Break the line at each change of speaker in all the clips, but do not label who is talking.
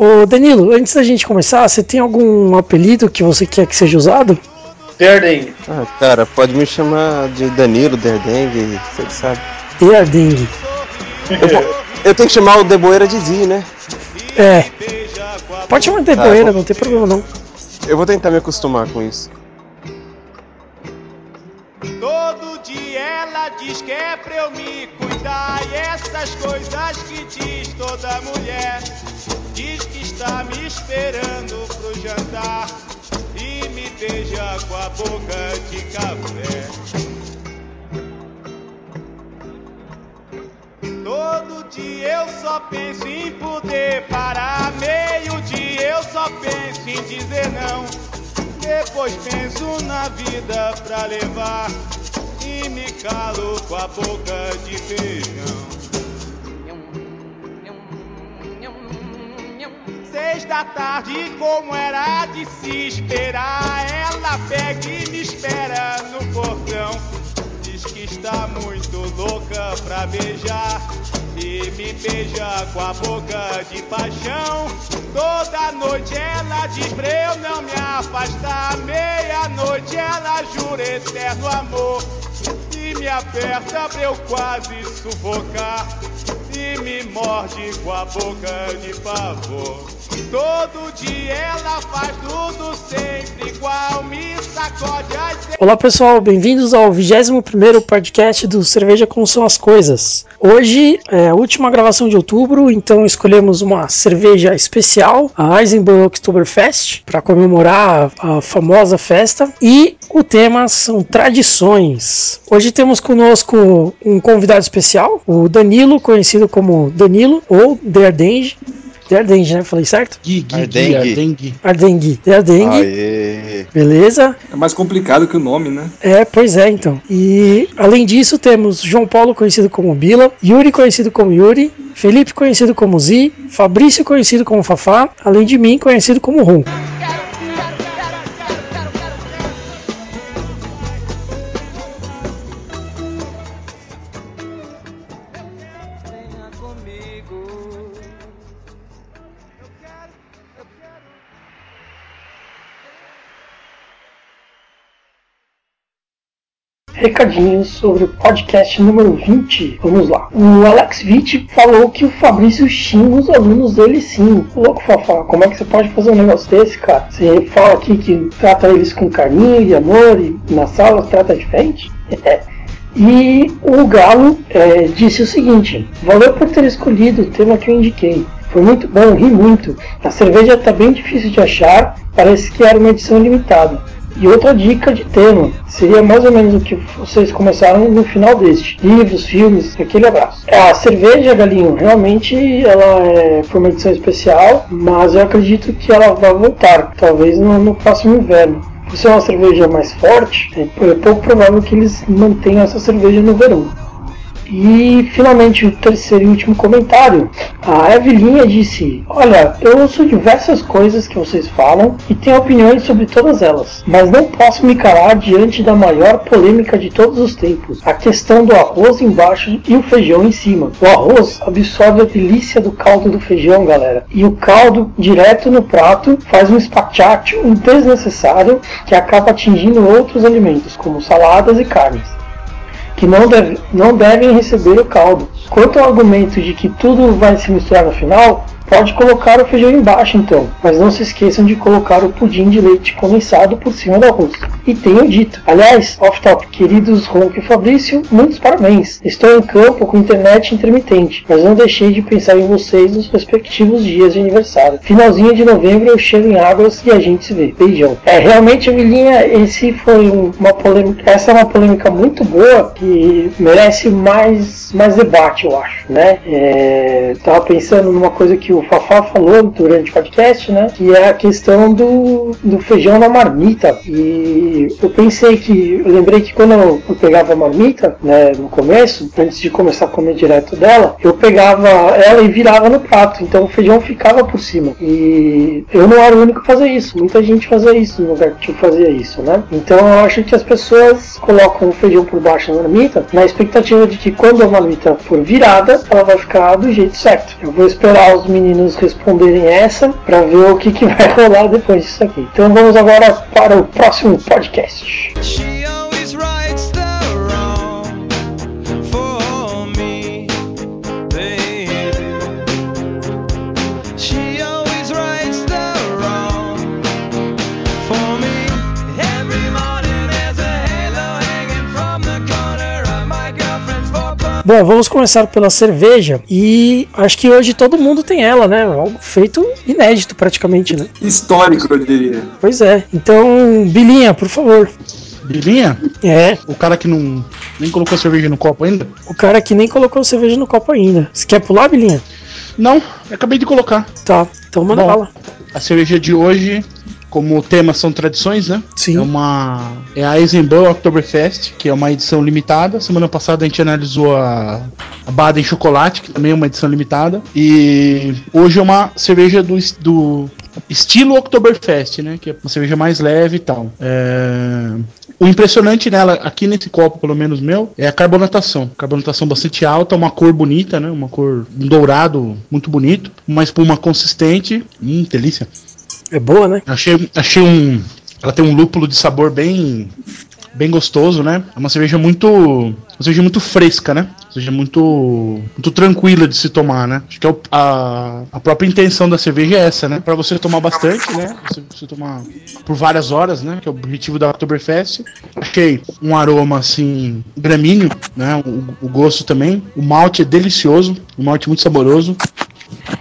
Ô Danilo, antes da gente começar, você tem algum apelido que você quer que seja usado?
Derdengue.
Ah, cara, pode me chamar de Danilo Derdengue, você que sabe.
Derdengue.
Eu, eu tenho que chamar o Deboeira de Zi, né?
É. Pode chamar de
Tá,
Deboeira,
bom.
não tem problema não.
Eu vou tentar me acostumar com isso.
Todo dia ela diz que é pra eu me cuidar E essas coisas que diz toda mulher Diz que está me esperando pro jantar E me beija com a boca de café Todo dia eu só penso em poder parar Meio dia eu só penso em dizer não depois penso na vida pra levar e me calo com a boca de feijão. Seis da tarde, como era de se esperar, ela pega e me espera no portão. Diz que está muito louca pra beijar e me beija com a boca de paixão. Toda noite ela diz pra eu não me afastar. Meia-noite ela jura eterno amor e me aperta pra eu quase sufocar me morde com a boca de pavor. Todo dia ela faz tudo sempre igual, me sacode as
Olá pessoal, bem-vindos ao 21º podcast do Cerveja Como São as Coisas. Hoje é a última gravação de outubro, então escolhemos uma cerveja especial, a Eisenberg Oktoberfest, para comemorar a famosa festa. E o tema são tradições. Hoje temos conosco um convidado especial, o Danilo, conhecido como Danilo ou Derdenge. Derdenge, né? Falei certo?
Gui, Gui,
Ardengue.
Ardengue.
Ardengue. Derdenge.
Aê!
Beleza?
É mais complicado que o nome, né?
É, pois é, então. E além disso, temos João Paulo, conhecido como Bila, Yuri, conhecido como Yuri, Felipe, conhecido como Zi, Fabrício, conhecido como Fafá, além de mim, conhecido como Rum. Recadinhos sobre o podcast número 20. Vamos lá. O Alex Witt falou que o Fabrício xinga os alunos dele sim. Louco, Fafá, como é que você pode fazer um negócio desse, cara? Você fala aqui que trata eles com carinho e amor e na sala trata diferente? É. E o Galo é, disse o seguinte: Valeu por ter escolhido o tema que eu indiquei. Foi muito bom, ri muito. A cerveja está bem difícil de achar, parece que era uma edição limitada. E outra dica de tema seria mais ou menos o que vocês começaram no final deste: livros, filmes, aquele abraço. A cerveja, Galinho, realmente ela é, foi uma edição especial, mas eu acredito que ela vai voltar, talvez no, no próximo inverno. Por ser uma cerveja mais forte, é pouco provável que eles mantenham essa cerveja no verão. E finalmente o terceiro e último comentário. A Evelinha disse: Olha, eu ouço diversas coisas que vocês falam e tenho opiniões sobre todas elas, mas não posso me calar diante da maior polêmica de todos os tempos: a questão do arroz embaixo e o feijão em cima. O arroz absorve a delícia do caldo do feijão, galera, e o caldo direto no prato faz um espachatio desnecessário que acaba atingindo outros alimentos, como saladas e carnes que não, deve, não devem receber o caldo. Quanto ao argumento de que tudo vai se misturar no final, pode colocar o feijão embaixo então, mas não se esqueçam de colocar o pudim de leite condensado por cima do arroz. E tenho dito, aliás, off top, queridos Ronco e Fabrício, muitos parabéns. Estou em campo com internet intermitente, mas não deixei de pensar em vocês nos respectivos dias de aniversário. Finalzinho de novembro eu chego em águas e a gente se vê. Beijão. É, realmente, Vilinha, esse foi um- uma polêmica, essa é uma polêmica muito boa que merece mais, mais debate, eu acho, né? É, tava pensando numa coisa que o Fafá falou durante o podcast, né? Que é a questão do, do feijão na marmita. E eu pensei que, eu lembrei que quando eu pegava a marmita, né, no começo, antes de começar a comer direto dela, eu pegava ela e virava no prato. Então o feijão ficava por cima. E eu não era o único a fazer isso. Muita gente fazia isso no lugar que eu fazia isso, né? Então eu acho que as pessoas colocam o feijão por baixo da marmita na expectativa de que quando a marmita for virada, ela vai ficar do jeito certo. Eu vou esperar os meninos meninos responderem essa para ver o que, que vai rolar depois disso aqui. Então vamos agora para o próximo podcast. Bom, vamos começar pela cerveja e acho que hoje todo mundo tem ela, né? Algo feito inédito praticamente, né?
Histórico, eu diria.
Pois é. Então, Bilinha, por favor.
Bilinha?
É,
O cara que não nem colocou cerveja no copo ainda?
o cara que nem colocou cerveja no copo ainda. Você quer pular, Bilinha?
Não, acabei de colocar.
Tá, então manda
Bom.
bala.
A cerveja de hoje, como o tema são tradições, né?
Sim.
É uma é a Eisenbahn Oktoberfest, que é uma edição limitada. Semana passada a gente analisou a, a Baden Chocolate, que também é uma edição limitada. E hoje é uma cerveja do, do estilo Oktoberfest, né? Que é uma cerveja mais leve e tal. É, O impressionante nela, aqui nesse copo, pelo menos meu, é a carbonatação. Carbonatação bastante alta, uma cor bonita, né? Uma cor um dourado muito bonito, uma espuma consistente. Hum, delícia.
É boa, né?
Achei, achei um. Ela tem um lúpulo de sabor bem. Bem gostoso, né? É uma cerveja muito. Uma cerveja muito fresca, né? Uma cerveja muito. Muito tranquila de se tomar, né? Acho que é o- a, a própria intenção da cerveja é essa, né? Pra você tomar bastante, né? Você, você tomar por várias horas, né? Que é o objetivo da Oktoberfest. Achei um aroma assim. gramíneo, né? O, o gosto também. O malte é delicioso. Um malte muito saboroso.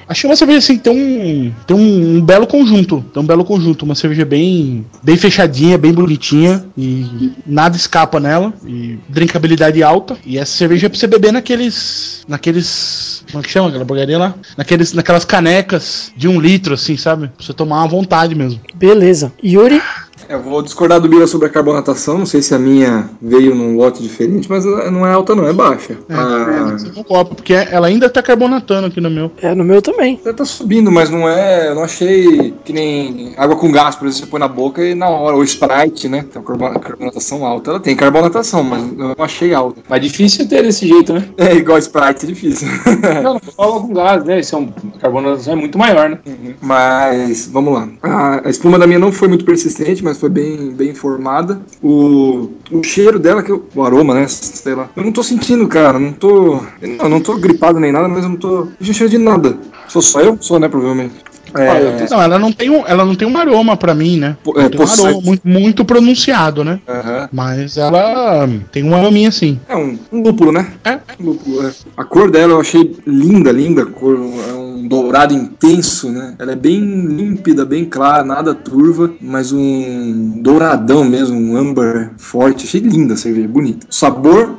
Achei uma cerveja assim, tem um, tem um, belo conjunto. Tem um belo conjunto. Uma cerveja bem, bem fechadinha, bem bonitinha. E nada escapa nela. E drinkabilidade alta. E essa cerveja é pra você beber naqueles. Naqueles. Como é que chama aquela porcaria lá? Naqueles, naquelas canecas de um litro, assim, sabe? Pra você tomar à vontade mesmo.
Beleza. Yuri?
Eu vou discordar do Bira sobre a carbonatação. Não sei se a minha veio num lote diferente, mas não é alta, não, é baixa.
É,
Ah,
no copo, porque ela ainda tá carbonatando aqui no meu.
É, no meu também.
Ela tá subindo, mas não é. Eu não achei que nem água com gás, por exemplo, você põe na boca e na hora. Ou Sprite, né? Tem uma carbo- carbonatação alta. Ela tem carbonatação, mas eu não achei alta.
Mas difícil ter desse jeito, né?
É igual Sprite, é difícil.
Não, não fala com gás, né? Esse é um, a carbonatação é muito maior, né?
Mas vamos lá. A, a espuma da minha não foi muito persistente, mas foi bem, bem formada. O, o cheiro dela, que eu, o aroma, né? Sei lá. Eu não tô sentindo, cara. Não tô. Eu não tô gripado nem nada, mas eu não tô sentindo cheiro de nada. Sou só eu? Sou, né? Provavelmente. É,
Não, ela não tem um, ela não tem um aroma pra mim, né?
É,
tem um aroma muito, muito pronunciado, né? Mas ela tem um arominha assim.
É um, um lúpulo, né?
É.
Um lúpulo, é. A cor dela eu achei linda, linda. Cor é um dourado intenso, né? Ela é bem límpida, bem clara, nada turva, mas um douradão mesmo, um âmbar forte. Achei linda a cerveja, bonita. O sabor,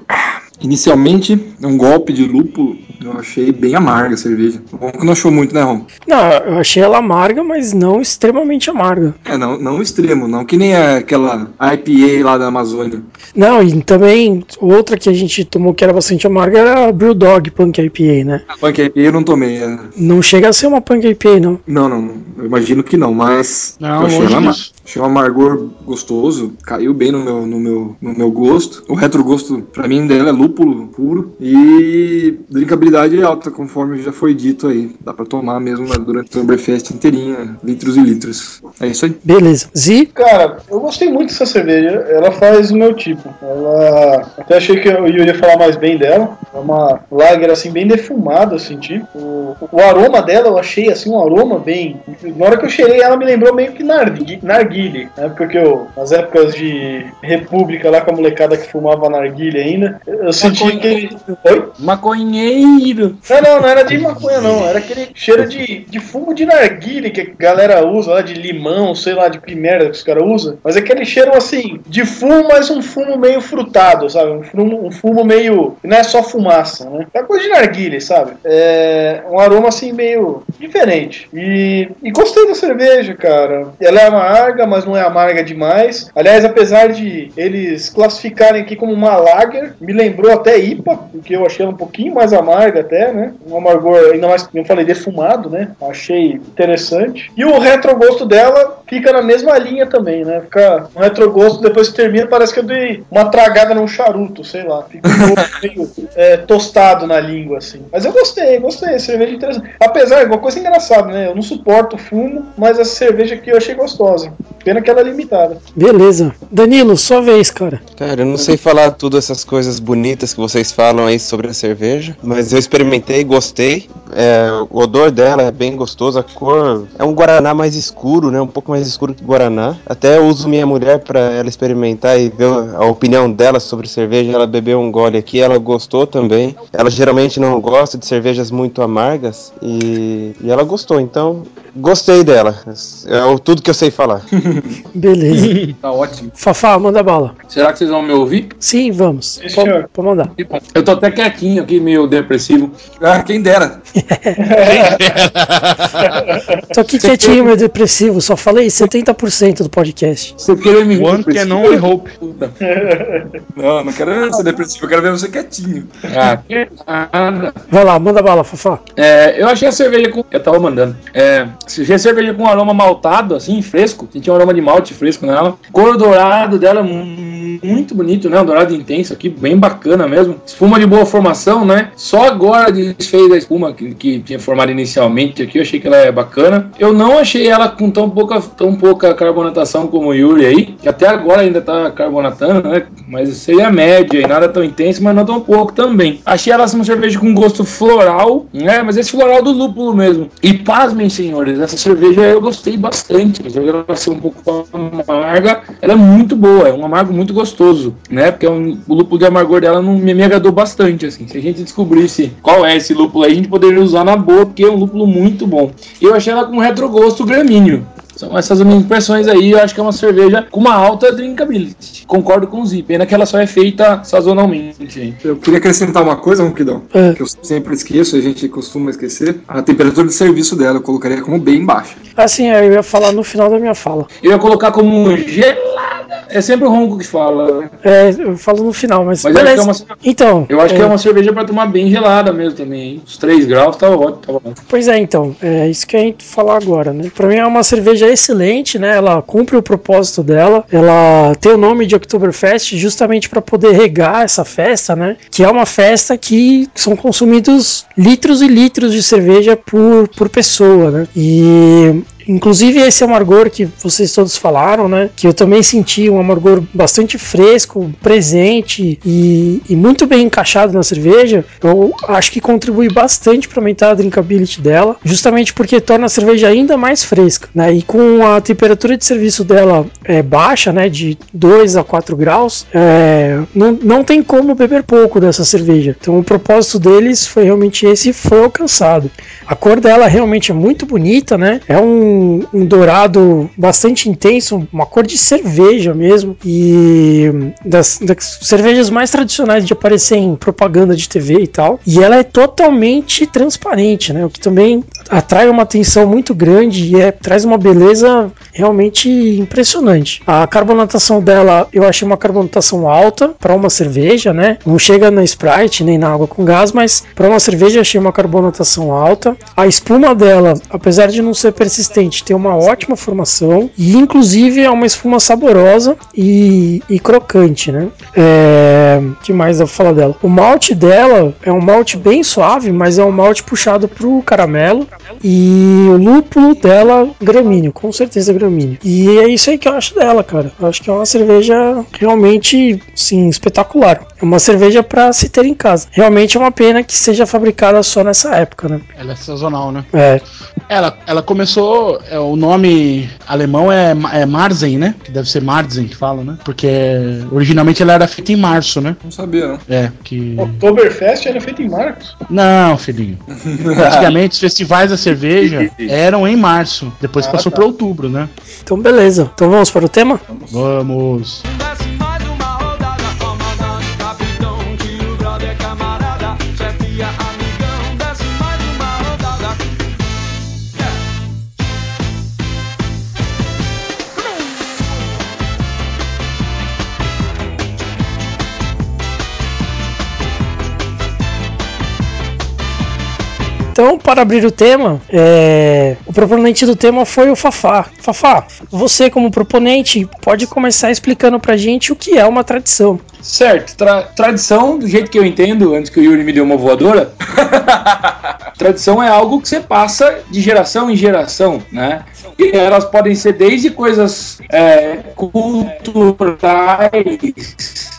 inicialmente, é um golpe de lúpulo. Eu achei bem amarga a cerveja. Bom que não achou muito, né, Ron?
Não, eu achei ela amarga, mas não extremamente amarga.
É, não, não extremo, não. Que nem aquela IPA lá da Amazônia.
Não, e também outra que a gente tomou que era bastante amarga era a Brewdog Punk IPA, né?
A Punk IPA eu não tomei. é.
Não chega a ser uma Punk IPA, não.
Não, não, eu imagino que não, mas
Não,
eu achei, ela ama- achei um amargor gostoso, caiu bem no meu, no meu, no meu gosto. O retrogosto, pra mim, dela é lúpulo puro e drinkabilidade é alta, conforme já foi dito aí. Dá pra tomar mesmo né, durante o Oktoberfest inteirinha, litros e litros. É isso aí.
Beleza. Zi?
Cara, eu gostei muito dessa cerveja. Ela faz o meu tipo. Ela. Até achei que Yuri ia falar mais bem dela. É uma lager assim, bem defumada, eu senti. O, o aroma dela eu achei assim, um aroma bem. Na hora que eu cheirei, ela me lembrou meio que nargui- narguile. Na época que eu. Nas épocas de República lá com a molecada que fumava narguile ainda. Eu senti aquele. Oi?
Maconheiro!
Não, não, não era de maconha, não. Era aquele cheiro de, de fumo de narguile que a galera usa lá, de limão, sei lá, de que merda que os caras usam. Mas é aquele cheiro assim, de fumo, mas um fumo meio frutado, sabe? Um fumo, um fumo meio. Não é só fumaça, né? É coisa de narguile, sabe? É um aroma assim meio diferente. E, e gostei da cerveja, cara. Ela é amarga, mas não é amarga demais. Aliás, apesar de eles classificarem aqui como uma lager, me lembrou até IPA, porque eu achei ela um pouquinho mais amarga até, né? Um amargor, ainda mais, eu falei, defumado, né? Achei interessante. E o retrogosto dela fica na mesma linha também, né? Fica um retrogosto, depois que termina, parece que eu dei uma tragada num charuto, sei lá. Fica um meio é, tostado na língua, assim. Mas eu gostei, gostei. Cerveja interessante. Apesar, uma coisa engraçada, né? Eu não suporto fumo, mas essa cerveja aqui eu achei gostosa. Pena que ela é limitada.
Beleza. Danilo, sua vez, cara.
Cara, eu não sei falar tudo essas coisas bonitas que vocês falam aí sobre a cerveja, mas eu experimentei, gostei. É, o odor dela é bem gostoso, a cor é um guaraná mais escuro, né? Um pouco mais escuro que guaraná. Até uso minha mulher para ela experimentar e ver a opinião dela sobre cerveja. Ela bebeu um gole aqui, ela gostou também. Ela geralmente não gosta de cervejas muito amargas e, e ela gostou. Então, gostei dela. É o- tudo que eu sei falar.
Beleza.
Tá ótimo.
Fafá, manda bala.
Será que vocês vão me ouvir?
Sim, vamos. Pode, mandar.
Eu tô até quietinho aqui, meio depressivo.
Ah, quem dera.
Tô aqui quietinho, meu depressivo. Só falei 70% do podcast.
Você querer me ver
One can only hope.
Puta.
Não, não quero ser depressivo, eu quero ver você quietinho.
Ah, que nada.
Vai lá, manda bala, Fafá.
É, eu achei a cerveja com. Eu tava mandando. É, a cerveja com aroma maltado, assim, fresco. Senti um aroma de malte fresco nela. Cor dourado dela, mu- muito bonito, né? Um dourado intenso aqui, bem bacana mesmo. Espuma de boa formação, né? Só agora desfez a espuma que, que tinha formado inicialmente aqui. Eu achei que ela é bacana. Eu não achei ela com tão pouca, tão pouca carbonatação como o Yuri aí, que até agora ainda tá carbonatando, né? Mas seria a média e nada tão intenso, mas não tão pouco também. Achei ela uma cerveja com gosto floral, né? Mas esse floral do lúpulo mesmo. E pasmem, senhores, essa cerveja eu gostei bastante. Apesar de ela ser um pouco amarga, ela é muito boa, é um amargo muito gostoso, né? Porque é um- o lúpulo de amargor dela não me, me agradou bastante, assim. Se a gente descobrisse qual é esse lúpulo aí, a gente poderia usar na boa, porque é um lúpulo muito bom. Eu achei ela com retrogosto gramíneo. São essas minhas impressões aí. Eu acho que é uma cerveja com uma alta drinkability. Concordo com o Zi. Pena que ela só é feita sazonalmente.
Eu queria acrescentar uma coisa, Ronquidão,
É.
que eu sempre esqueço, a gente costuma esquecer. A temperatura de serviço dela eu colocaria como bem baixa.
Assim, eu ia falar no final da minha fala.
Eu ia colocar como gelada. É sempre o Ronco que fala. né?
É, eu falo no final, mas,
Mas eu acho, que é
beleza.
uma,
Então,
eu acho que
é,
é uma cerveja pra tomar bem gelada mesmo também. hein? Os 3 graus tá ótimo. Tá ótimo.
Pois é, então, é isso que a gente falar agora, né? Pra mim é uma cerveja excelente, né? Ela cumpre o propósito dela. Ela tem o nome de Oktoberfest justamente para poder regar essa festa, né? Que é uma festa que são consumidos litros e litros de cerveja por, por pessoa, né? E Inclusive esse amargor que vocês todos falaram, né? Que eu também senti um amargor bastante fresco, presente e, e muito bem encaixado na cerveja. Eu acho que contribui bastante para aumentar a drinkability dela, justamente porque torna a cerveja ainda mais fresca, né? E com a temperatura de serviço dela é, baixa, né? De 2 a 4 graus, é, não, não tem como beber pouco dessa cerveja. Então o propósito deles foi realmente esse e foi alcançado. A cor dela realmente é muito bonita, né? É um, um dourado bastante intenso, uma cor de cerveja mesmo. E das, das cervejas mais tradicionais de aparecer em propaganda de TV e tal. E ela é totalmente transparente, né? O que também atrai uma atenção muito grande e é, traz uma beleza realmente impressionante. A carbonatação dela eu achei uma carbonatação alta para uma cerveja, né? Não chega na Sprite nem na água com gás, mas para uma cerveja achei uma carbonatação alta. A espuma dela, apesar de não ser persistente, tem uma ótima formação e inclusive é uma espuma saborosa e, e crocante, né? É, que mais eu vou falar dela? O malte dela é um malte bem suave, mas é um malte puxado pro caramelo e o lúpulo dela gramíneo, com certeza gramíneo. E é isso aí que eu acho dela, cara. Eu acho que é uma cerveja realmente, sim, espetacular. É uma cerveja para se ter em casa. Realmente é uma pena que seja fabricada só nessa época, né?
Ela é sazonal, né?
É,
Ela, ela começou. É, o nome alemão é, é Marzen, né? Que deve ser Marzen que fala, né? Porque originalmente ela era feita em março, né?
Não sabia, não.
É, que.
Oktoberfest era feito em Marcos.
Não, filhinho. Antigamente os festivais da cerveja eram em março. Depois
Ah,
passou
tá.
pra outubro, né?
então beleza. Então vamos para o tema?
Vamos.
Desce
Então, para abrir o tema, é, o proponente do tema foi o Fafá. Fafá, você como proponente pode começar explicando pra gente o que é uma tradição.
Certo, tra- tradição, do jeito que eu entendo, antes que o Yuri me dê uma voadora, tradição é algo que você passa de geração em geração, né? E elas podem ser desde coisas é, culturais,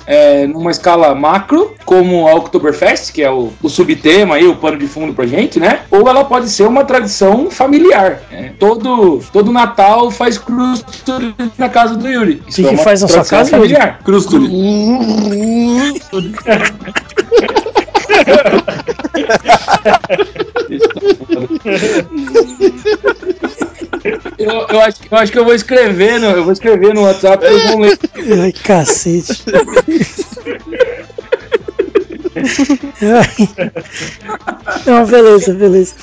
é, numa escala macro, como a Oktoberfest, que é o, o subtema aí, o pano de fundo pra gente, né? Ou ela pode ser uma tradição familiar. né? Todo, todo Natal faz crusture na casa do Yuri. Isso
que
é uma
faz na sua casa,
familiar.
Crustuli.
Eu, eu acho, eu acho que eu vou escrever no, eu vou escrever no WhatsApp eles vão ler.
Ai, cacete. Não, beleza, beleza.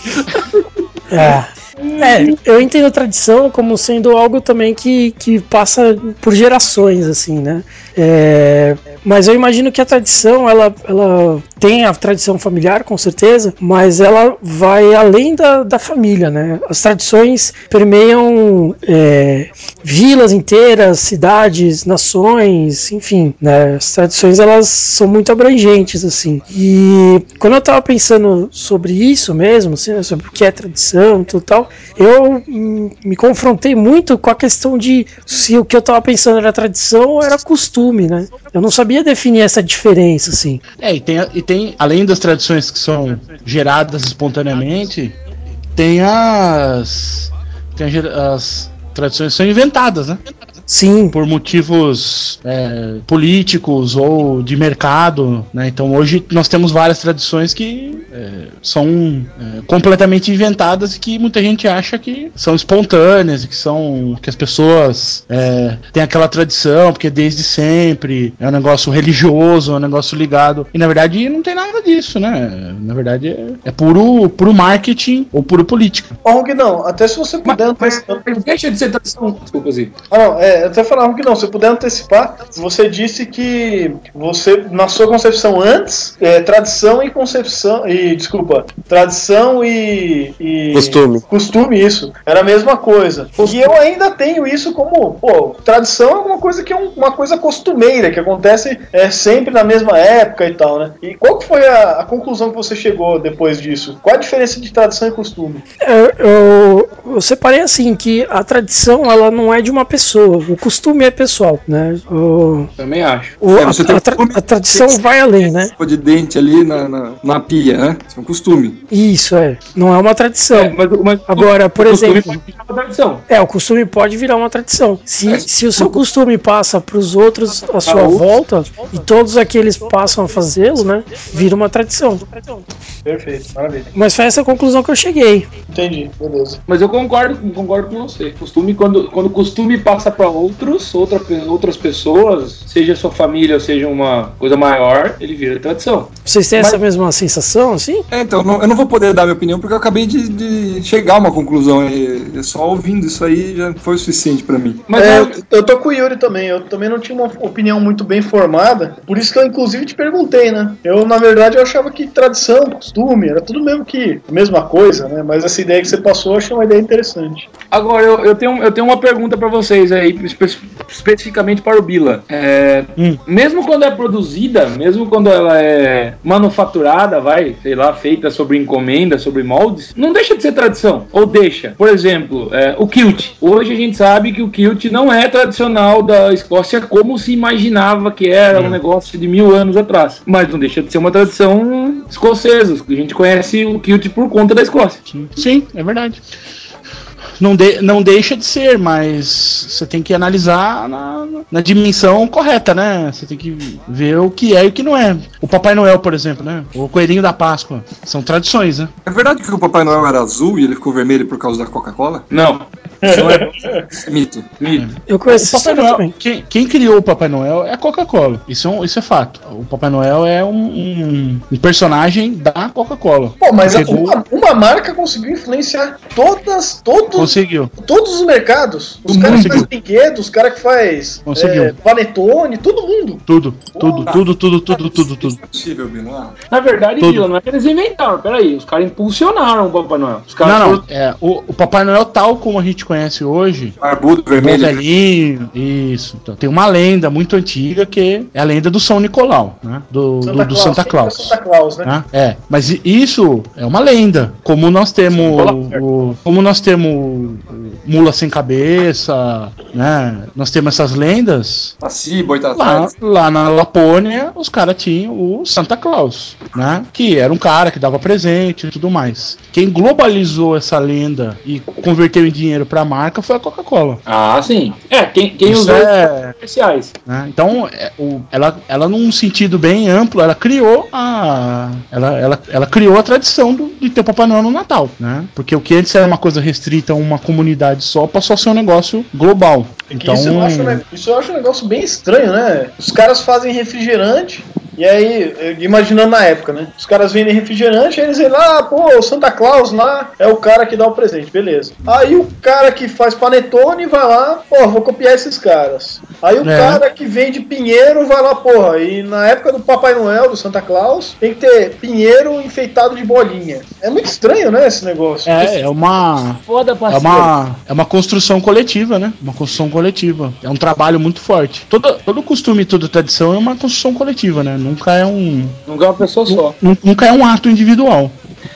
Ah. É, eu entendo a tradição como sendo algo também que, que passa por gerações, assim, né? É, mas eu imagino que a tradição, ela, ela tem a tradição familiar, com certeza, mas ela vai além da, da família, né? As tradições permeiam é, vilas inteiras, cidades, nações, enfim, né? As tradições, elas são muito abrangentes, assim. E quando eu tava pensando sobre isso mesmo, assim, né, sobre o que é tradição e tudo tal, eu me confrontei muito com a questão de se o que eu tava pensando era tradição ou era costume, né? Eu não sabia definir essa diferença, assim.
É, e tem, e tem, além das tradições que são geradas espontaneamente, tem as. Tem as, as tradições que são inventadas, né?
Sim,
Por motivos é, políticos ou de mercado, né? Então hoje nós temos várias tradições que é, são é, completamente inventadas e que muita gente acha que são espontâneas, que são que as pessoas é, têm aquela tradição porque desde sempre é um negócio religioso, é um negócio ligado e na verdade não tem nada disso, né? Na verdade é, é puro, puro marketing ou puro política.
Ó, Hong, não, até se você puder
Mas,
antecipar.
mas deixa de ser tradição. Desculpa, Zi.
Ah, não, é, até falar que não, se puder antecipar, você disse que você, na sua concepção antes, é, tradição e concepção, e desculpa, tradição e, e-
Costume.
costume, isso, era a mesma coisa. E eu ainda tenho isso como, pô, tradição é alguma coisa que é um- uma coisa costumeira, que acontece é, sempre na mesma época e tal, né? E qual que foi a, a conclusão que você chegou depois disso? Qual a diferença de tradição e costume?
eu, eu, eu separei assim que a tradição ela não é de uma pessoa, o costume é pessoal, né? O,
Também acho.
o-
É,
a,
você tem
a tra- a tradição vai além, né?
De dente ali na, na, na pia, né? Isso é um costume.
Isso é, não é uma tradição.
É, mas, mas
Agora, por
o costume
exemplo,
pode virar uma tradição.
É, o costume pode virar uma tradição. Se, se o seu costume passa para os outros à sua
outros.
volta e todos aqueles passam a fazê-lo, né? Vira uma tradição.
Perfeito, maravilha.
Mas foi essa a conclusão que eu cheguei.
Entendi, beleza.
Mas eu concordo, concordo com você. Costume, quando, quando o costume passa para outros, outra, outras pessoas, seja sua família ou seja uma coisa maior, ele vira tradição.
Vocês têm essa mesma sensação, assim?
É, então, não- eu não vou poder dar minha opinião porque eu acabei de, de chegar a uma conclusão. E, só ouvindo isso aí já foi o suficiente pra mim.
Mas
É,
eu-
eu, eu tô com o Yuri também, eu também não tinha uma opinião muito bem formada, por isso que eu inclusive te perguntei, né? Eu, na verdade, eu achava que tradição, costume, era tudo mesmo que a mesma coisa, né? Mas essa ideia que você passou, eu achei uma ideia interessante.
Agora, eu, eu, tenho, eu tenho uma pergunta pra vocês aí, espe- especificamente para o Bila. É,
Hum.
Mesmo quando é produzida, mesmo quando ela é manufaturada, vai, sei lá, feita sobre encomenda, sobre moldes, não deixa de ser tradição. Ou deixa. Por exemplo, é, o kilt. Hoje a gente sabe que o kilt não é tradicional da Escócia como se imaginava que era um negócio de mil anos atrás. Mas não deixa de ser uma tradição escocesa. A gente conhece o kilt por conta da Escócia.
Sim, é verdade. Não, de- não deixa de ser, mas você tem que analisar na, na dimensão correta, né? Você tem que ver o que é e o que não é. O Papai Noel, por exemplo, né? O Coelhinho da Páscoa. São tradições, né?
É verdade que o Papai Noel era azul e ele ficou vermelho por causa da Coca-Cola?
Não.
Não é mito.
Eu conheço
O Papai Noel,
também.
quem, quem criou o Papai Noel é a Coca-Cola. Isso, é um- isso é fato. O Papai Noel é um, um- um personagem da Coca-Cola.
Pô, mas
Chegou-
uma, uma marca conseguiu influenciar todas, todos,
Conseguiu.
todos os mercados. Os caras que fazem brinquedos, os caras que faz é, panetone, todo mundo.
Tudo, tudo, tudo, tudo, tudo, tudo, tudo.
Não é possível, Bila.
Na verdade, não é que eles inventaram, peraí. Os caras impulsionaram o Papai Noel. Os caras
Não, não.
foram-
É, o, o Papai Noel, tal como a gente conhece hoje,
Barbudo, vermelho.
velhinho, isso. Então, tem uma lenda muito antiga que é a lenda do São Nicolau, né? Do do- do Santa
sempre
Claus.
Santa Claus, né?
né? É, mas isso é uma lenda. Como nós temos o, como nós temos o mula sem cabeça, né? Nós temos essas lendas.
Tá
Lá, lá na Lapônia, os caras tinham o Santa Claus, né? Que era um cara que dava presente e tudo mais. Quem globalizou essa lenda e converteu em dinheiro pra marca foi a Coca-Cola.
Ah, sim. É, quem, quem
Isso
usou
é-
especiais.
né? Então, é, o- ela, ela num sentido bem amplo, ela criou a ela, ela, ela criou a tradição do, de ter o Papai Noel no Natal, né? Porque o que antes era uma coisa restrita a uma comunidade só, passou a ser um negócio global. Então,
isso, eu acho, né, isso eu acho um negócio bem estranho, né? Os caras fazem refrigerante. E aí, imaginando na época, né? Os caras vendem refrigerante, aí eles dizem, ah, pô, o Santa Claus lá é o cara que dá o presente, beleza. Aí o cara que faz panetone vai lá, pô, vou copiar esses caras. Aí o
É.
cara que vende pinheiro vai lá, porra, e na época do Papai Noel, do Santa Claus, tem que ter pinheiro enfeitado de bolinha. É muito estranho, né, esse negócio.
é, é uma
Foda,
é uma é uma construção coletiva, né? Uma construção coletiva. É um trabalho muito forte. Todo todo costume, toda tradição é uma construção coletiva, né? Nunca é um
Nunca é uma pessoa só.
nu- nunca é um ato individual.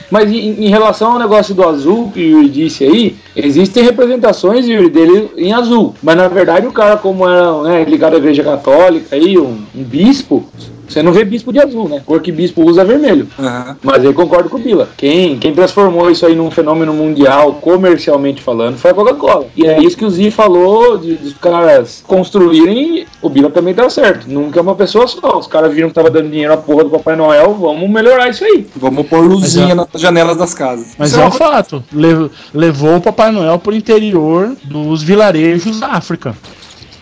Mas em, em relação ao negócio do azul que o Yuri disse aí, existem representações Yuri, dele em azul. Mas na verdade o cara, como era né, ligado à igreja católica aí, um, um bispo, você não vê bispo de azul, né? Cor que bispo usa é vermelho.
Aham.
Mas eu concordo com o Bila. Quem, quem transformou isso aí num fenômeno mundial, comercialmente falando, foi a Coca-Cola. E é isso que o Zi falou, de, dos caras construírem, o Bila também tá certo. Nunca é uma pessoa só. Os caras viram que tava dando dinheiro à porra do Papai Noel, vamos melhorar isso aí.
Vamos pôr luzinha
Mas
nas janelas das casas.
Mas
Isso
é
uma
um fato. Le- levou o Papai Noel pro interior dos vilarejos da África.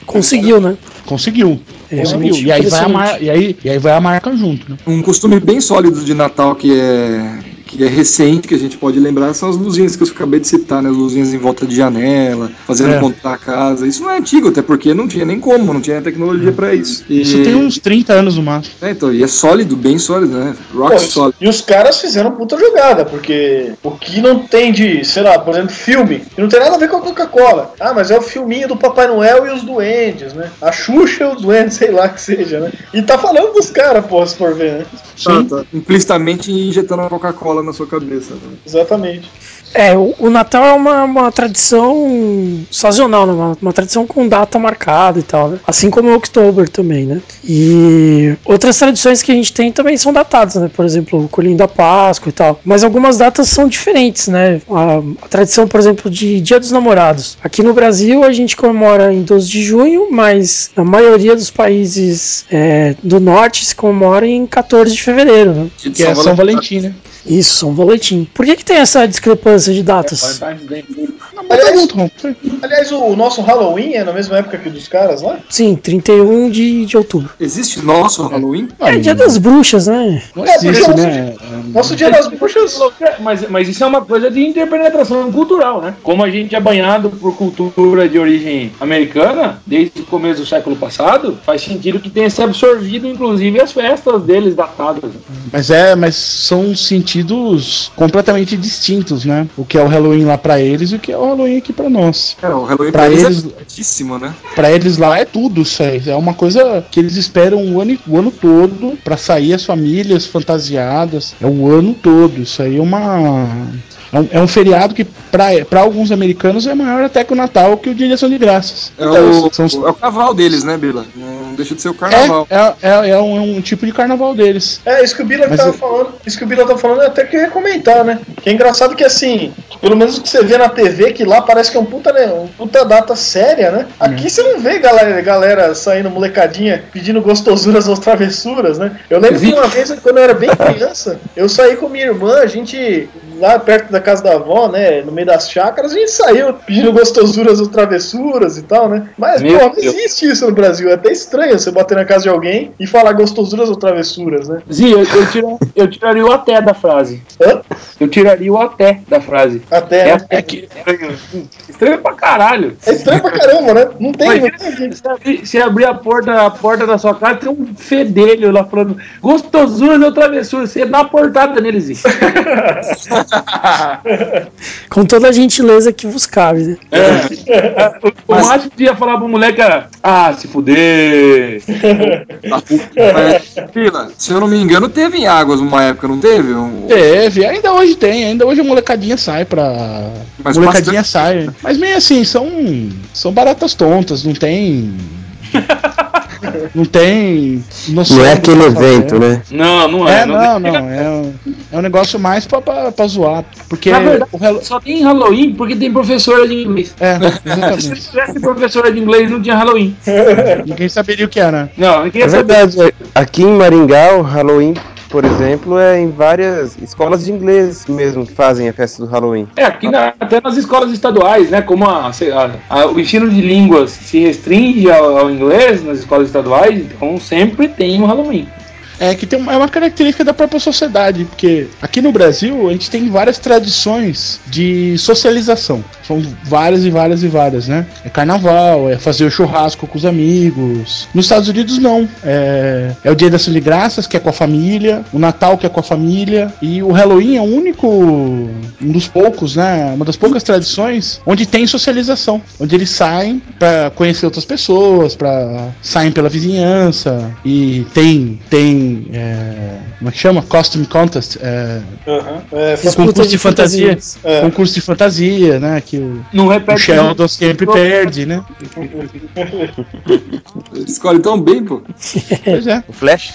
Conseguiu, né?
Conseguiu.
É,
Conseguiu. E aí, vai a mar... e, aí, e aí vai a marca junto, né?
Um costume bem sólido de Natal que é que é recente, que a gente pode lembrar, são as luzinhas que eu acabei de citar, né? As luzinhas em volta de janela, fazendo
É.
contar a casa. Isso não é antigo, até porque não tinha nem como, não tinha tecnologia pra isso. E,
Isso tem uns 30 anos no máximo.
é, então, e é sólido, bem sólido, né? Rock
Pô,
sólido.
e os caras fizeram puta jogada, porque o que não tem de, sei lá, por exemplo, filme, que não tem nada a ver com a Coca-Cola. Ah, mas é o filminho do Papai Noel e os duendes, né? A Xuxa e os duendes, sei lá que seja, né? E tá falando dos caras, porra, se for ver, né?
Tá, tá. Implicitamente injetando a Coca-Cola na sua cabeça. né?
Exatamente.
É, o, o Natal é uma, uma tradição sazonal, né? uma, uma tradição com data marcada e tal, né? Assim como o Oktober também, né? E outras tradições que a gente tem também são datadas, né? Por exemplo, o colinho da Páscoa e tal. Mas algumas datas são diferentes, né? A, a tradição, por exemplo, de Dia dos Namorados. Aqui no Brasil a gente comemora em 12 de junho, mas na maioria dos países é, do norte se comemora em 14 de fevereiro, né?
Que é São Valentim, né?
Isso, São Valentim. Por que, que tem essa discrepância de datas?
Não,
Aliás-
Ron.
Aliás, o, nosso Halloween é na mesma época que o dos caras lá?
Sim, 31 de, de outubro.
Existe nosso Halloween?
É dia das bruxas, né?
Não
É,
existe,
porque
né?
Nosso dia das bruxas.
Mas, mas isso é uma coisa de interpenetração cultural, né? Como a gente é banhado por cultura de origem americana, desde o começo do século passado, faz sentido que tenha se absorvido, inclusive, as festas deles datadas.
Mas é, mas são sentidos completamente distintos, né? O que é o Halloween lá pra eles e o que é o Halloween aqui pra nós.
É, o Halloween
Pra
pra eles
eles-
é altíssimo, né?
Pra eles lá é tudo isso aí. É uma coisa que eles esperam o ano, o ano todo pra sair as famílias fantasiadas. É o ano todo. Isso aí é uma. É um, é um feriado que, pra alguns americanos, é maior até que o Natal, que o Dia de Ação de Graças.
É o,
São os-
é o carnaval deles, né, Bila? Não deixa de ser o
É,
carnaval.
é, é, é um, é um tipo de carnaval deles.
É, isso que o Bila
Mas
tava
eu-
falando. Isso que o Bila tava falando é até que eu ia comentar, né? Que é engraçado que assim, pelo menos o que você vê na TV, que lá parece que é um puta, né, um puta data séria, né? Aqui você não vê galera, galera saindo molecadinha pedindo gostosuras ou travessuras, né? Eu lembro que uma vez, quando eu era bem criança, eu saí com minha irmã, a gente lá perto da casa da avó, né? No meio das chácaras, a gente saiu pedindo gostosuras ou travessuras e tal, né? Mas,
Meu
pô, não
Deus.
existe isso no Brasil. É até estranho você bater na casa de alguém e falar gostosuras ou travessuras, né?
Zi, eu, eu, tira- eu tiraria o até da frase.
Hã?
Eu tiraria o até da frase.
Até.
É,
né?
é que estranho. Estranho pra caralho.
É estranho pra caramba, né? Não tem, não
Imagina
tem
se abrir, se abrir a porta, a porta da sua casa, tem um fedelho lá falando gostosuras ou travessuras. Você dá uma portada neles. Zi.
Com toda a gentileza que vos cabe, né?
É. O, que ia falar pro moleque era: Ah, se fuder.
Mas, Fila, se eu não me engano, teve em Águas uma época, não teve? Um-
Teve, ainda hoje tem, ainda hoje a molecadinha sai pra.
Mas
molecadinha
bastante-
sai. Mas meio assim, são. São baratas tontas, não tem. não tem. noção
Não é aquele
tá
evento, né?
Não, não é.
É, não, não. É um, é um negócio mais pra, pra, pra zoar. Porque
Na verdade, só tem Halloween porque tem professora de inglês.
É,
Se
exatamente.
tivesse professora de inglês, não tinha Halloween.
Ninguém saberia o que era.
Não, ninguém
É
ia saber.
verdade. Aqui em Maringá, o Halloween, por exemplo, é em várias escolas de inglês mesmo que fazem a festa do Halloween.
É, aqui na- até nas escolas estaduais, né? Como a- a- a- o ensino de línguas se restringe ao, ao inglês nas escolas estaduais, então sempre tem o Halloween.
É que tem uma, é uma característica da própria sociedade, porque aqui no Brasil a gente tem várias tradições de socialização. São várias e várias e várias, né? É carnaval, é fazer o churrasco com os amigos. Nos Estados Unidos não. É, é o dia da ação de graças, que é com a família, o Natal, que é com a família, e o Halloween é o único, um dos poucos, né? Uma das poucas tradições onde tem socialização, onde eles saem pra conhecer outras pessoas, pra saem pela vizinhança e tem tem é, como é que chama? Costume contest, é.
É,
concurso
de
de fantasia.
É.
concurso de fantasia, né? Que o,
Não
o
repete.
Sheldon sempre perde, né?
Escolhe tão bem, pô.
Pois é.
O Flash?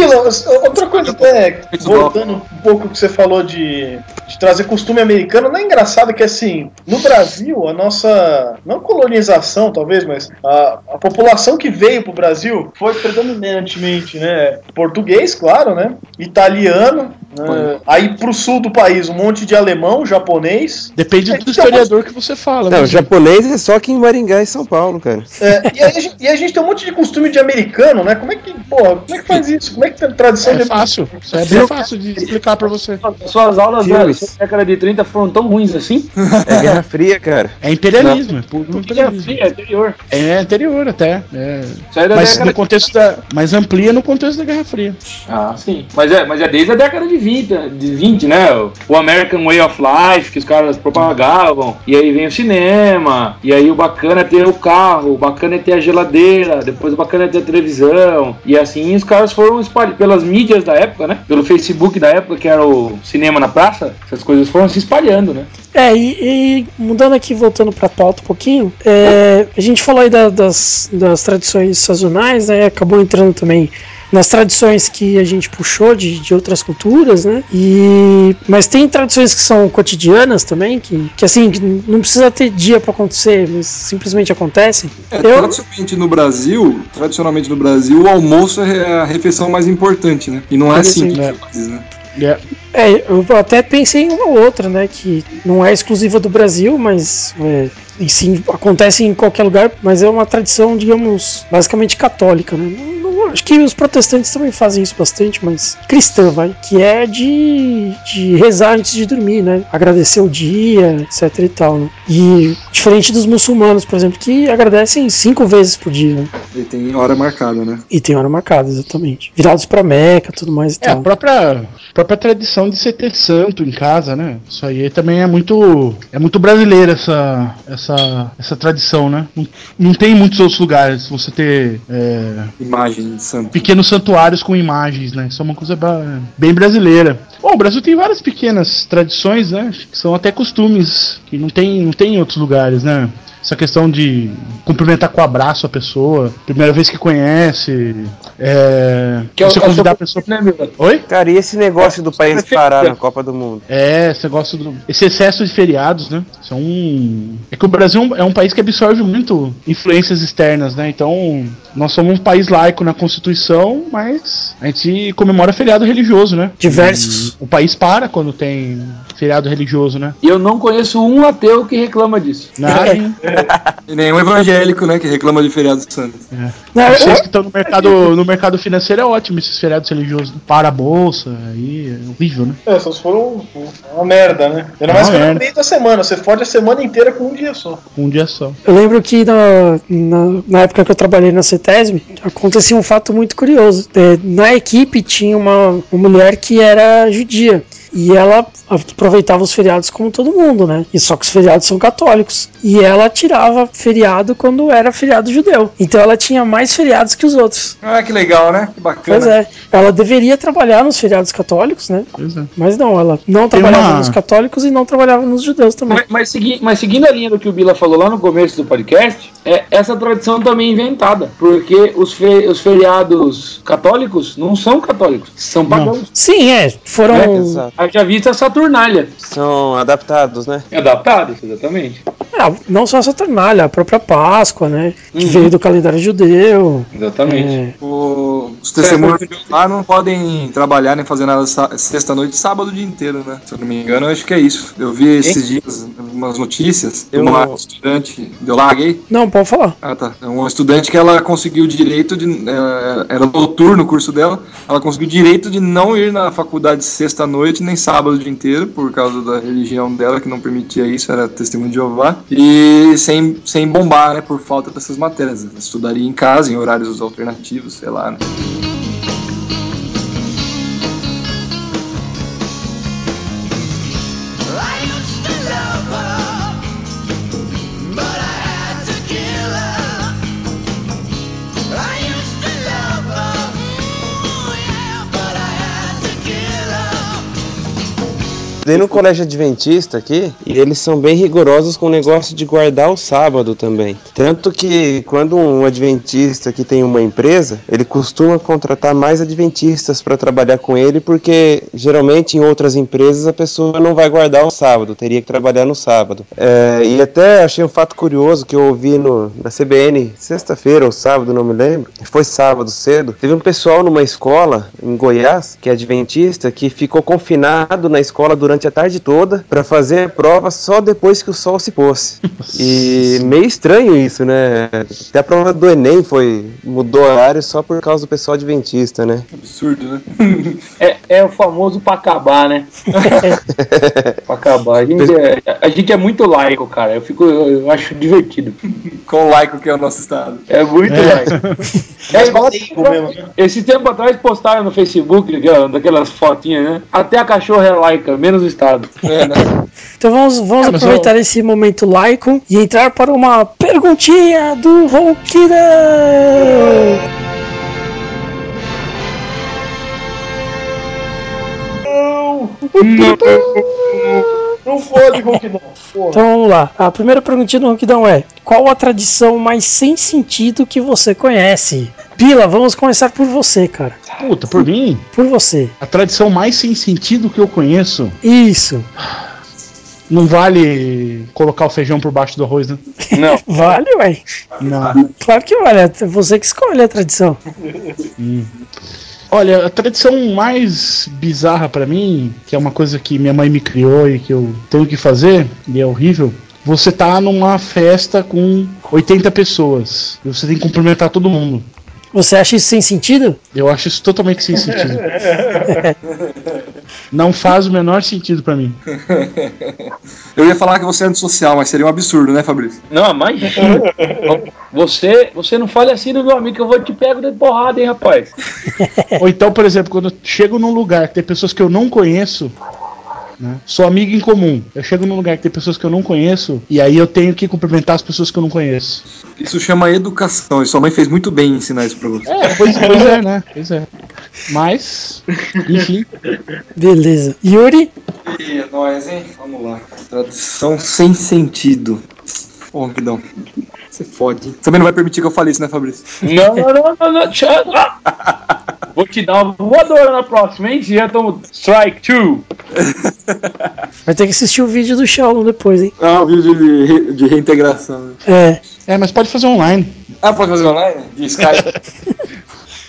Bila, outra coisa até, voltando um pouco que você falou de, de trazer costume americano, não é engraçado que assim, no Brasil, a nossa, não colonização talvez, mas a, a população que veio pro Brasil foi predominantemente, né, português, claro, né, italiano, né, aí pro sul do país um monte de alemão, japonês,
Depende do historiador que você fala.
Não,
né?
japonês é só aqui em Maringá e São Paulo, cara.
é, e, aí a gente, e a gente tem um monte de costume de americano, né, como é que, porra, como é que faz isso? Como é que tradição
É
de
fácil. Isso é bem fácil de explicar pra você.
Suas aulas da
Filmes.
sua década de 30 foram tão ruins assim?
É Guerra Fria, cara.
É imperialismo, é puro imperialismo.
fria, anterior.
É anterior até. é.
Isso aí é da
Mas
década
no contexto da. Mas amplia no contexto da Guerra Fria.
Ah, sim. Mas é, mas é desde a década de 20, de 20, né? O- American Way of Life, que os caras propagavam. E aí vem o cinema. E aí o bacana é ter o carro, o bacana é ter a geladeira, depois o bacana é ter a televisão. E assim os caras foram espalhados pelas mídias da época, né? Pelo Facebook da época, que era o cinema na praça. Essas coisas foram se espalhando, né?
É, e, e mudando aqui, voltando pra pauta um pouquinho, é, a gente falou aí da- das, das tradições sazonais, né? Acabou entrando também nas tradições que a gente puxou de, de outras culturas, né? E, mas tem tradições que são cotidianas também, que, que assim, não precisa ter dia pra acontecer, mas simplesmente acontecem.
É,
Eu,
tradicionalmente no Brasil, tradicionalmente no Brasil, o almoço é a refeição mais importante, né? E não é assim
Sim,
que
né?
faz, né?
É,
É, eu até pensei em uma outra, né, que não é exclusiva do Brasil, mas é, e sim acontece em qualquer lugar, mas é uma tradição, digamos, basicamente católica, né? Não- acho que os protestantes também fazem isso bastante, mas cristã, vai, que é de, de rezar antes de dormir, né? Agradecer o dia, etc e tal, né? E diferente dos muçulmanos, por exemplo, que agradecem cinco vezes por dia, né?
E tem hora marcada, né?
E tem hora marcada, exatamente. Virados pra Meca, tudo mais e
é a
tal.
própria, própria tradição de você ter santo em casa, né? Isso aí também é muito. É muito brasileira essa, essa, essa tradição, né? Não, não tem em muitos outros lugares você ter. é,
Imagem
pequenos santuários com imagens, né? Isso é uma coisa bem brasileira. Bom, o Brasil tem várias pequenas tradições, né? Que são até costumes que não tem, não tem em outros lugares, né? Essa questão de cumprimentar com abraço a pessoa, primeira vez que conhece, é,
Que é o-
você
é o seu
convidar a pessoa.
né?
Oi?
Cara, e esse negócio do país parar na Copa do Mundo?
É, esse negócio do. Esse excesso de feriados, né? São. É que o Brasil é um- é um país que absorve muito influências externas, né? Então, nós somos um país laico na Constituição, mas a gente comemora feriado religioso, né?
Diversos.
E o país para quando tem feriado religioso, né?
E eu não conheço um ateu que reclama disso.
Nada, hein?
E nenhum evangélico, né, que reclama de feriado santo.
Não, eu-
Vocês que estão no mercado, no mercado financeiro é ótimo esses feriados religiosos. né? Para a bolsa, aí é horrível, né?
É, só se for um- uma merda, né? Ainda mais que é meio da semana. Você fode a semana inteira com um dia só.
Um dia só.
Eu lembro que na, na, na época que eu trabalhei na CETESB, acontecia um fato muito curioso. É, na equipe tinha uma, uma mulher que era judia. E ela aproveitava os feriados como todo mundo, né? E só que os feriados são católicos. E ela tirava feriado quando era feriado judeu. Então ela tinha mais feriados que os outros.
Ah, que legal, né? Que bacana.
Pois é. Ela deveria trabalhar nos feriados católicos, né?
Pois é.
Mas não, ela não trabalhava
uma-
nos católicos e não trabalhava nos judeus também.
Mas, mas, segui- mas seguindo a linha do que o Bila falou lá no começo do podcast, é, essa tradição também é inventada. Porque os, fe- os feriados católicos não são católicos, são pagãos.
Sim, é. Foram.
É,
Exato.
Haja vista a Saturnália.
São adaptados, né?
Adaptados, exatamente.
Ah, não só a Saturnália, a própria Páscoa, né? Que veio do calendário judeu.
Exatamente.
É,
O- os testemunhos de lá não podem trabalhar nem fazer nada sexta-noite e sábado o dia inteiro, né? Se eu não me engano, eu acho que é isso. Eu vi esses dias umas notícias de
Eu-
uma estudante. Deu larguei?
Não, pode falar.
Ah, tá. É uma estudante que ela conseguiu o direito de. é, Era noturno o curso dela. Ela conseguiu o direito de não ir na faculdade sexta-noite nem sábado o dia inteiro, por causa da religião dela, que não permitia isso, era testemunho de Jeová. E sem, sem bombar, né? Por falta dessas matérias. Ela estudaria em casa, em horários alternativos, sei lá, né?
Estudei no colégio adventista aqui e eles são bem rigorosos com o negócio de guardar o sábado também. Tanto que quando um adventista que tem uma empresa, ele costuma contratar mais adventistas para trabalhar com ele, porque geralmente em outras empresas a pessoa não vai guardar o sábado, teria que trabalhar no sábado. É, e até achei um fato curioso que eu ouvi no, na CBN sexta-feira ou sábado, não me lembro. Foi sábado cedo. Teve um pessoal numa escola em Goiás, que é adventista, que ficou confinado na escola durante a tarde toda para fazer a prova só depois que o sol se pôs. E meio estranho isso, né? Até a prova do Enem foi mudou horário só por causa do pessoal adventista, né?
Absurdo, né?
É, é o famoso pra acabar, né? pra acabar. A gente, é, a gente é muito laico, cara. Eu, fico, eu, eu acho divertido.
Com o laico que é o nosso estado.
É muito laico. É igual,
Tempo mesmo, né?
esse tempo atrás postaram no Facebook aquela- daquelas fotinhas, né? Até a cachorra é laica, menos o Estado.
É, né?
Então vamos, vamos
É,
aproveitar esse momento laico e entrar para uma perguntinha do Ronquidão.
Não não. Porra.
Então vamos lá. A primeira perguntinha do Ronquidão é: Qual a tradição mais sem sentido que você conhece? Pila, vamos começar por você, cara.
Puta, por mim,
Por você.
a tradição mais sem sentido que eu conheço
Isso.
não vale colocar o feijão por baixo do arroz, né?
Não.
Vale, ué.
Não.
Claro que vale. É você que escolhe a tradição.
Olha, a tradição mais bizarra pra mim, que é uma coisa que minha mãe me criou e que eu tenho que fazer, e é horrível, você tá numa festa com 80 pessoas e você tem que cumprimentar todo mundo.
Você acha isso sem sentido?
Eu acho isso totalmente sem sentido. Não faz o menor sentido pra mim.
Eu ia falar que você é antissocial, mas seria um absurdo, né, Fabrício?
Não, imagina. Você, você não fale assim do meu amigo que eu vou te pego de porrada, hein, rapaz.
Ou então, por exemplo, quando eu chego num lugar que tem pessoas que eu não conheço, né? Sou amigo em comum. Eu chego num lugar que tem pessoas que eu não conheço e aí eu tenho que cumprimentar as pessoas que eu não conheço.
Isso chama educação, e sua mãe fez muito bem em ensinar isso pra você.
É, pois, pois é, né? Pois é. Mas, enfim.
Beleza. Yuri?
E nós, hein? Vamos lá. Tradição sem sentido. Ô, Ronquidão. Você fode. Também não vai permitir que eu fale isso, né, Fabrício?
Não, não, não, não. Vou te dar uma voadora na próxima, hein? Já estamos. Strike two.
Vai ter que assistir o vídeo do Shaolin depois, hein?
Ah, o vídeo de, re- de reintegração. né?
É.
É, mas pode fazer online.
Ah, pode fazer online? De Skype.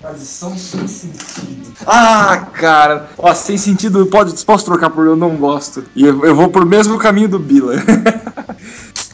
Adição sem sentido. Ah, cara. Ó, sem sentido, pode, posso trocar por eu não gosto. E eu, eu vou pro mesmo caminho do Bila.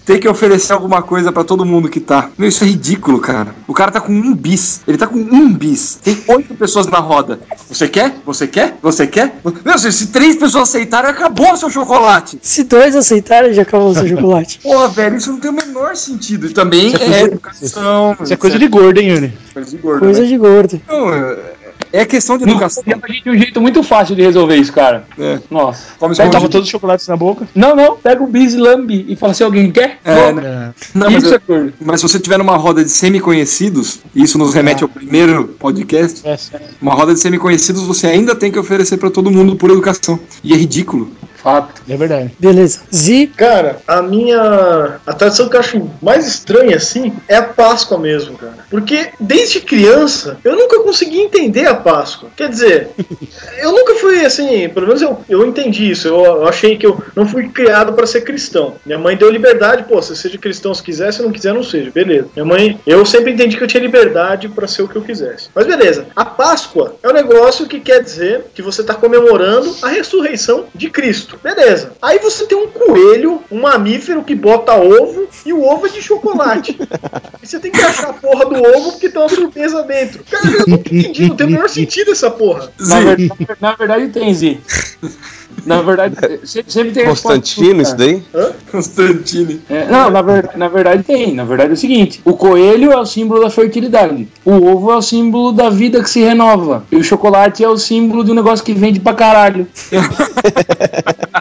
Tem que oferecer alguma coisa pra todo mundo que tá. Meu, isso é ridículo, cara. O cara tá com um bis. Ele tá com um bis. Tem oito pessoas na roda. Você quer? Você quer? Você quer? Meu, se, se três pessoas aceitarem, acabou o seu chocolate.
Se dois aceitarem, já acabou o seu chocolate.
Porra, velho, isso não tem o menor sentido. E também é educação.
Isso é coisa de gordo, hein, Yuri?
coisa de gordo.
Coisa
né?
de gordo.
Não, é- é questão de educação.
Tem pra gente um jeito muito fácil de resolver isso, cara.
É.
Nossa.
Come
tava todos os chocolates na boca.
Não, não. Pega o bis e lambe e fala se alguém quer.
É, né? Não, mas,
é
eu- mas se você tiver numa roda de semi-conhecidos, e isso nos remete ao primeiro podcast,
É,
uma roda de semi-conhecidos você ainda tem que oferecer pra todo mundo por educação. E é ridículo.
Fato.
é verdade.
Beleza. Zi,
Cara, a minha. A tradição que eu acho mais estranha assim é a Páscoa mesmo, cara. Porque desde criança eu nunca consegui entender a Páscoa. Quer dizer, eu nunca fui assim, pelo menos eu, eu entendi isso. Eu, eu achei que eu não fui criado pra ser cristão. Minha mãe deu liberdade, pô, você seja cristão se quiser, se não quiser, não seja. Beleza. Minha mãe, eu sempre entendi que eu tinha liberdade pra ser o que eu quisesse. Mas beleza. A Páscoa é um negócio que quer dizer que você tá comemorando a ressurreição de Cristo. Beleza. Aí você tem um coelho, um mamífero que bota ovo e o ovo é de chocolate. e você tem que achar a porra do ovo porque tem uma surpresa dentro. Cara, eu não entendi, não tem o menor sentido essa porra.
Na, ver- na verdade tem, Zi. Na verdade, se- sempre tem
Constantino, isso daí?
Constantine.
É, não, na, ver- na verdade tem. Na verdade é o seguinte: o coelho é o símbolo da fertilidade, o ovo é o símbolo da vida que se renova, e o chocolate é o símbolo de um negócio que vende pra caralho.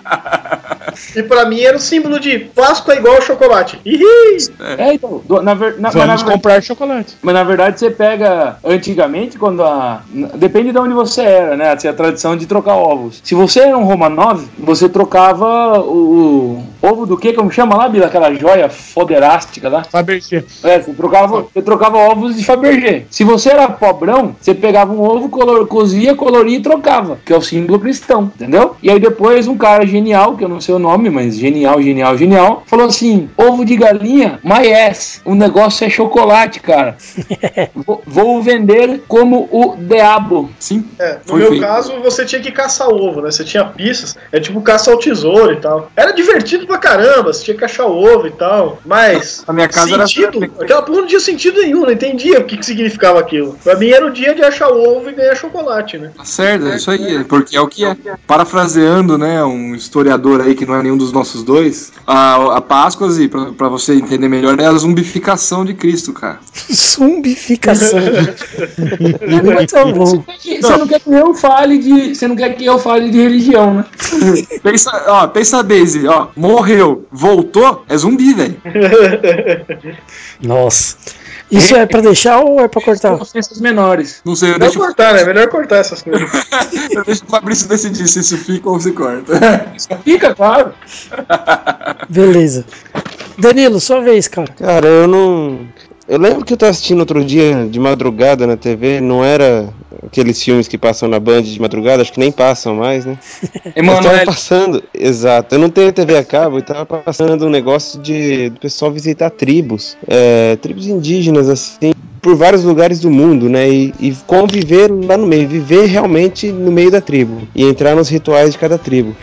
E pra mim era o símbolo de Páscoa é igual chocolate.
É, então, do- na, ver- na- mas, na,
Vamos
ver-
comprar chocolate.
mas na verdade você pega antigamente, quando a. Depende de onde você era, né? Tinha a tradição de trocar ovos. Se você era um Romanov, você trocava o, o ovo do que? Como chama lá, Bila? Aquela joia foderástica lá.
Fabergé.
É, você trocava, você trocava ovos de Fabergé. Se você era pobrão, você pegava um ovo, color, cozia, coloria e trocava, que é o símbolo cristão, entendeu? E aí depois um cara genial, que eu não sei o nome, mas genial, genial, genial, falou assim: ovo de galinha, my ass, o negócio é chocolate, cara. vou, vou vender como o diabo.
Sim.
É, no meu
feito.
caso, você tinha que caçar ovo, né? Você tinha pistas, é tipo caça ao tesouro e tal. Era divertido pra caramba, você tinha que achar ovo e tal. Mas.
Na minha casa era
sentido,
assim.
Aquela porra não tinha sentido nenhum, não entendia o que, que significava aquilo. Pra mim era o dia de achar ovo e ganhar chocolate, né?
Tá certo, é isso aí, porque é o que é. Parafraseando, né, um historiador aí que não é nenhum dos nossos dois, a, a Páscoa, e pra, pra você entender melhor, é a zumbificação de Cristo, cara.
zumbificação. Muito bom.
Você não quer que eu fale de. Você não quer que eu fale de religião, né?
Pensa, ó, pensa a Daisy, ó, morreu, voltou, é zumbi, velho.
Nossa. Isso é pra deixar ou é pra cortar?
Ofensas menores.
Não sei, eu deixo,
cortar, né? Melhor cortar essas coisas.
eu deixo o Fabrício decidir se isso fica ou se corta.
Fica, claro.
Beleza. Danilo, sua vez, cara.
Cara, eu não. Eu lembro que eu tava assistindo outro dia de madrugada na TV, não era aqueles filmes que passam na Band de madrugada, acho que nem passam mais, né? Mas tava
Emanuel.
passando, exato. Eu não tenho TV a cabo e tava passando um negócio de do pessoal visitar tribos, é, tribos indígenas, assim, por vários lugares do mundo, né? E, e conviver lá no meio, viver realmente no meio da tribo e entrar nos rituais de cada tribo.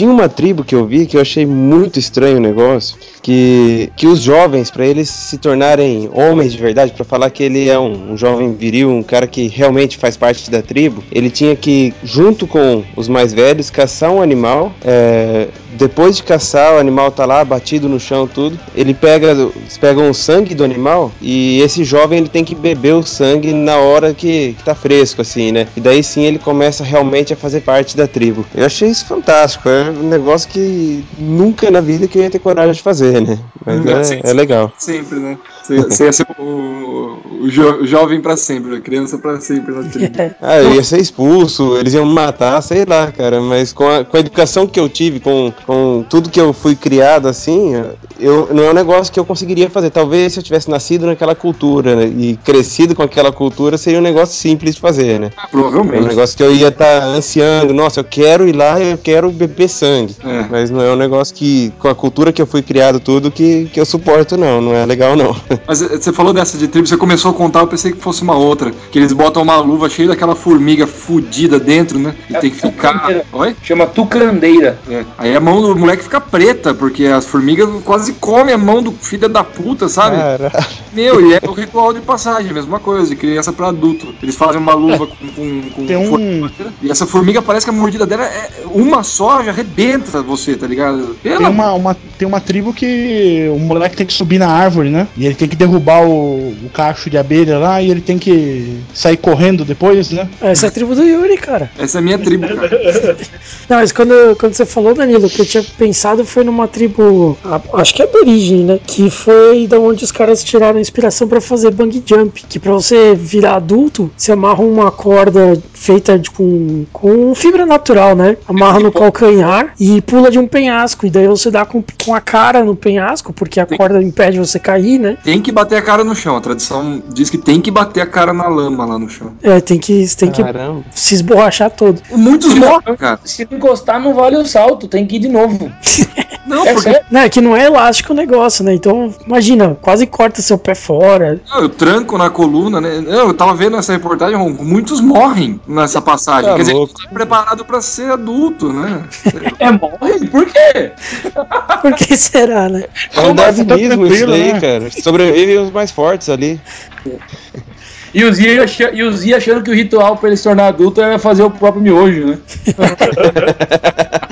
Tinha uma tribo que eu vi que eu achei muito estranho o negócio, que, que os jovens, para eles se tornarem homens de verdade, para falar que ele é um, um jovem viril, um cara que realmente faz parte da tribo, ele tinha que, junto com os mais velhos, caçar um animal. é, depois de caçar, o animal tá lá batido no chão, tudo. Ele pega, eles pegam o sangue do animal e esse jovem ele tem que beber o sangue na hora que, que tá fresco, assim, né? E daí sim ele começa realmente a fazer parte da tribo. Eu achei isso fantástico. É um negócio que nunca na vida que eu ia ter coragem de fazer, né? Mas é, é legal.
Sempre, né? Você, você ia ser o, o jo- jovem pra sempre, a criança pra sempre na tribo.
Ah, eu ia ser expulso, eles iam me matar, sei lá, cara. Mas com a, com a educação que eu tive, com, com tudo que eu fui criado assim, eu, não é um negócio que eu conseguiria fazer. Talvez se eu tivesse nascido naquela cultura né, e crescido com aquela cultura, seria um negócio simples de fazer, né? É um
Provavelmente.
negócio que eu ia estar ansiando, nossa, eu quero ir lá, eu quero beber sangue.
É.
Mas não é um negócio que, com a cultura que eu fui criado, tudo, que, que eu suporto, não. Não é legal, não.
Mas eh, você falou dessa de tribo, você começou a contar, eu pensei que fosse uma outra. Que eles botam uma luva cheia daquela formiga fudida dentro, né? E tem que ficar. Oi?
Chama tucandeira.
É. Aí a mão do moleque fica preta, porque as formigas quase comem a mão do filho da puta, sabe?
Caralho.
Meu, e é o ritual de passagem, mesma coisa, de criança pra adulto. Eles fazem uma luva com, com, com
Tem um-
formiga, E essa formiga parece que a mordida dela é uma só, já arrebenta você, tá ligado?
Tem
Pela
uma, uma- tem uma tribo que o moleque tem que subir na árvore, né? E ele tem que derrubar o, o cacho de abelha lá e ele tem que sair correndo depois, né?
Essa é a tribo do Yuri, cara.
Essa é a minha tribo, cara.
Não, mas quando, quando você falou, Danilo, o que eu tinha pensado foi numa tribo, acho que é aborígene, né? Que foi da onde os caras tiraram a inspiração pra fazer bungee jump. Que pra você virar adulto, você amarra uma corda feita de, com, com fibra natural, né? Amarra no calcanhar e pula de um penhasco. E daí você dá com, com a cara no penhasco, porque a corda impede você cair, né?
Tem que bater a cara no chão. A tradição diz que tem que bater a cara na lama lá no chão.
É, tem que, tem que se esborrachar todo.
Muitos morrem, cara.
Se encostar, não vale o salto, tem que ir de novo.
Não,
É
porque?
Não, é que não é elástico o negócio, né? Então, imagina, quase corta seu pé fora.
não, eu tranco na coluna, né? Não, eu tava vendo essa reportagem, muitos morrem nessa passagem.
Tá
Quer dizer,
louco.
tá preparado pra ser adulto, né?
É morre? Por quê?
Por que será, né?
É um
Mas tá
darwinismo isso daí,
né?
cara. Sobrevivem os mais fortes ali.
E o Zia acha- e o Zia achando que o ritual pra ele se tornar adulto era fazer o próprio miojo, né?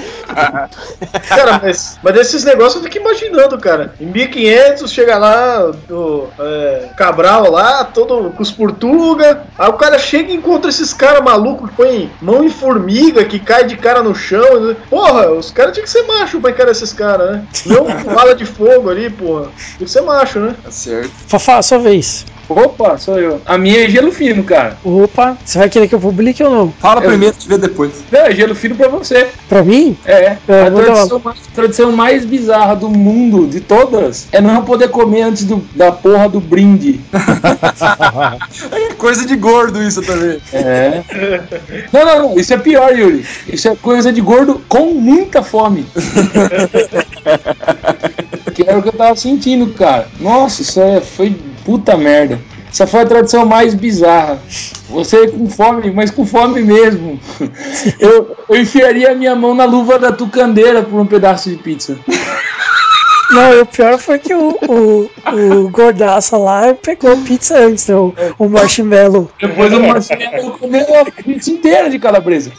Cara, mas, mas desses negócios eu fico imaginando, cara. Em 1500 chega lá o é, Cabral lá, todo com os portuga. Aí o cara chega e encontra esses caras malucos que põem mão em formiga, que cai de cara no chão. né? Porra, os caras tinham que ser macho pra encarar esses caras, né? Não com bala de fogo ali, porra. Tem que ser macho, né?
Tá certo.
Fafá, sua vez.
Opa, sou eu. A minha é gelo fino, cara.
Opa, você vai querer que eu publique ou não?
Fala
Eu-
primeiro, te vê depois.
Não, é gelo fino pra você.
Pra mim?
É,
É,
a tradição mais, tradição mais bizarra do mundo, de todas, é não poder comer antes do- da porra do brinde.
É coisa de gordo isso também.
É. Não, não, não, isso é pior, Yuri. Isso é coisa de gordo com muita fome. que era o que eu tava sentindo, cara. Nossa, isso é, foi puta merda. Essa foi a tradição mais bizarra. Você com fome, mas com fome mesmo. Eu, eu enfiaria a minha mão na luva da tucandeira por um pedaço de pizza.
Não, e o pior foi que o, o, o gordaça lá pegou pizza antes, né? O, o marshmallow.
Depois o Marcelo comeu a pizza inteira de calabresa.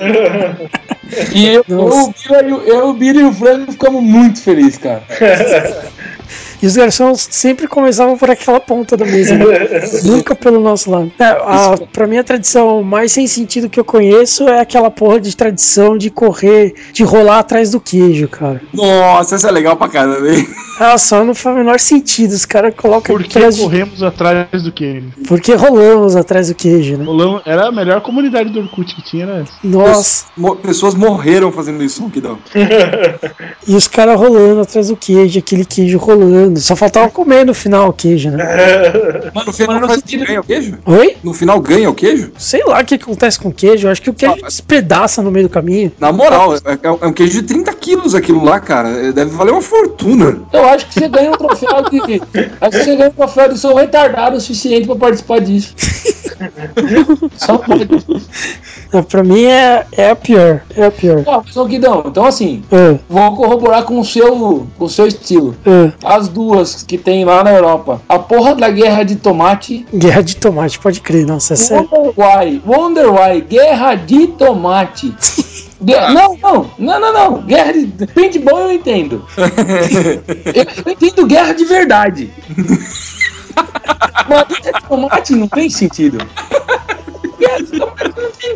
E eu, eu, e o- eu, o Bira e o Frango ficamos muito felizes, cara.
E os garçons sempre começavam por aquela ponta da mesa, né? nunca pelo nosso lado. É, a, pra mim, a tradição mais sem sentido que eu conheço é aquela porra de tradição de correr, de rolar atrás do queijo, cara.
Nossa, essa é legal pra caramba, hein?
Ela só não faz o menor sentido. Os caras colocam
Por que
atrás de-
corremos atrás do queijo?
Porque rolamos atrás do queijo, né?
Rolão era a melhor comunidade do Orkut que tinha, né?
Nossa.
Pessoas morreram fazendo isso, que dá.
E os caras rolando atrás do queijo, aquele queijo rolando. Só faltava comer no final o queijo, né?
Mas no final faz-
sentido-
ganha o queijo?
Oi?
No final ganha o queijo?
Sei lá o que acontece com o queijo. Eu acho que o queijo despedaça no meio do caminho.
Na moral, é, é- é um queijo de 30 quilos aquilo lá, cara. Deve valer uma fortuna.
Eu acho que você ganha um troféu de. Acho que você ganha um troféu de um retardado o suficiente pra participar disso. Só pode.
Ah, Pra mim é, é a pior. É a pior.
Ó, mas, ô, Guidão, então assim,
Ah,
vou corroborar com o seu, com o seu estilo.
ah.
As duas que tem lá na Europa. A porra da guerra de tomate.
Guerra de tomate, pode crer. Nossa, é.
Wonder Why. Wonder Why. Guerra de tomate. Gue- Não, não, não, não, não. Guerra de. Paintball eu entendo. eu, eu entendo guerra de verdade. Mas guerra de tomate não tem sentido.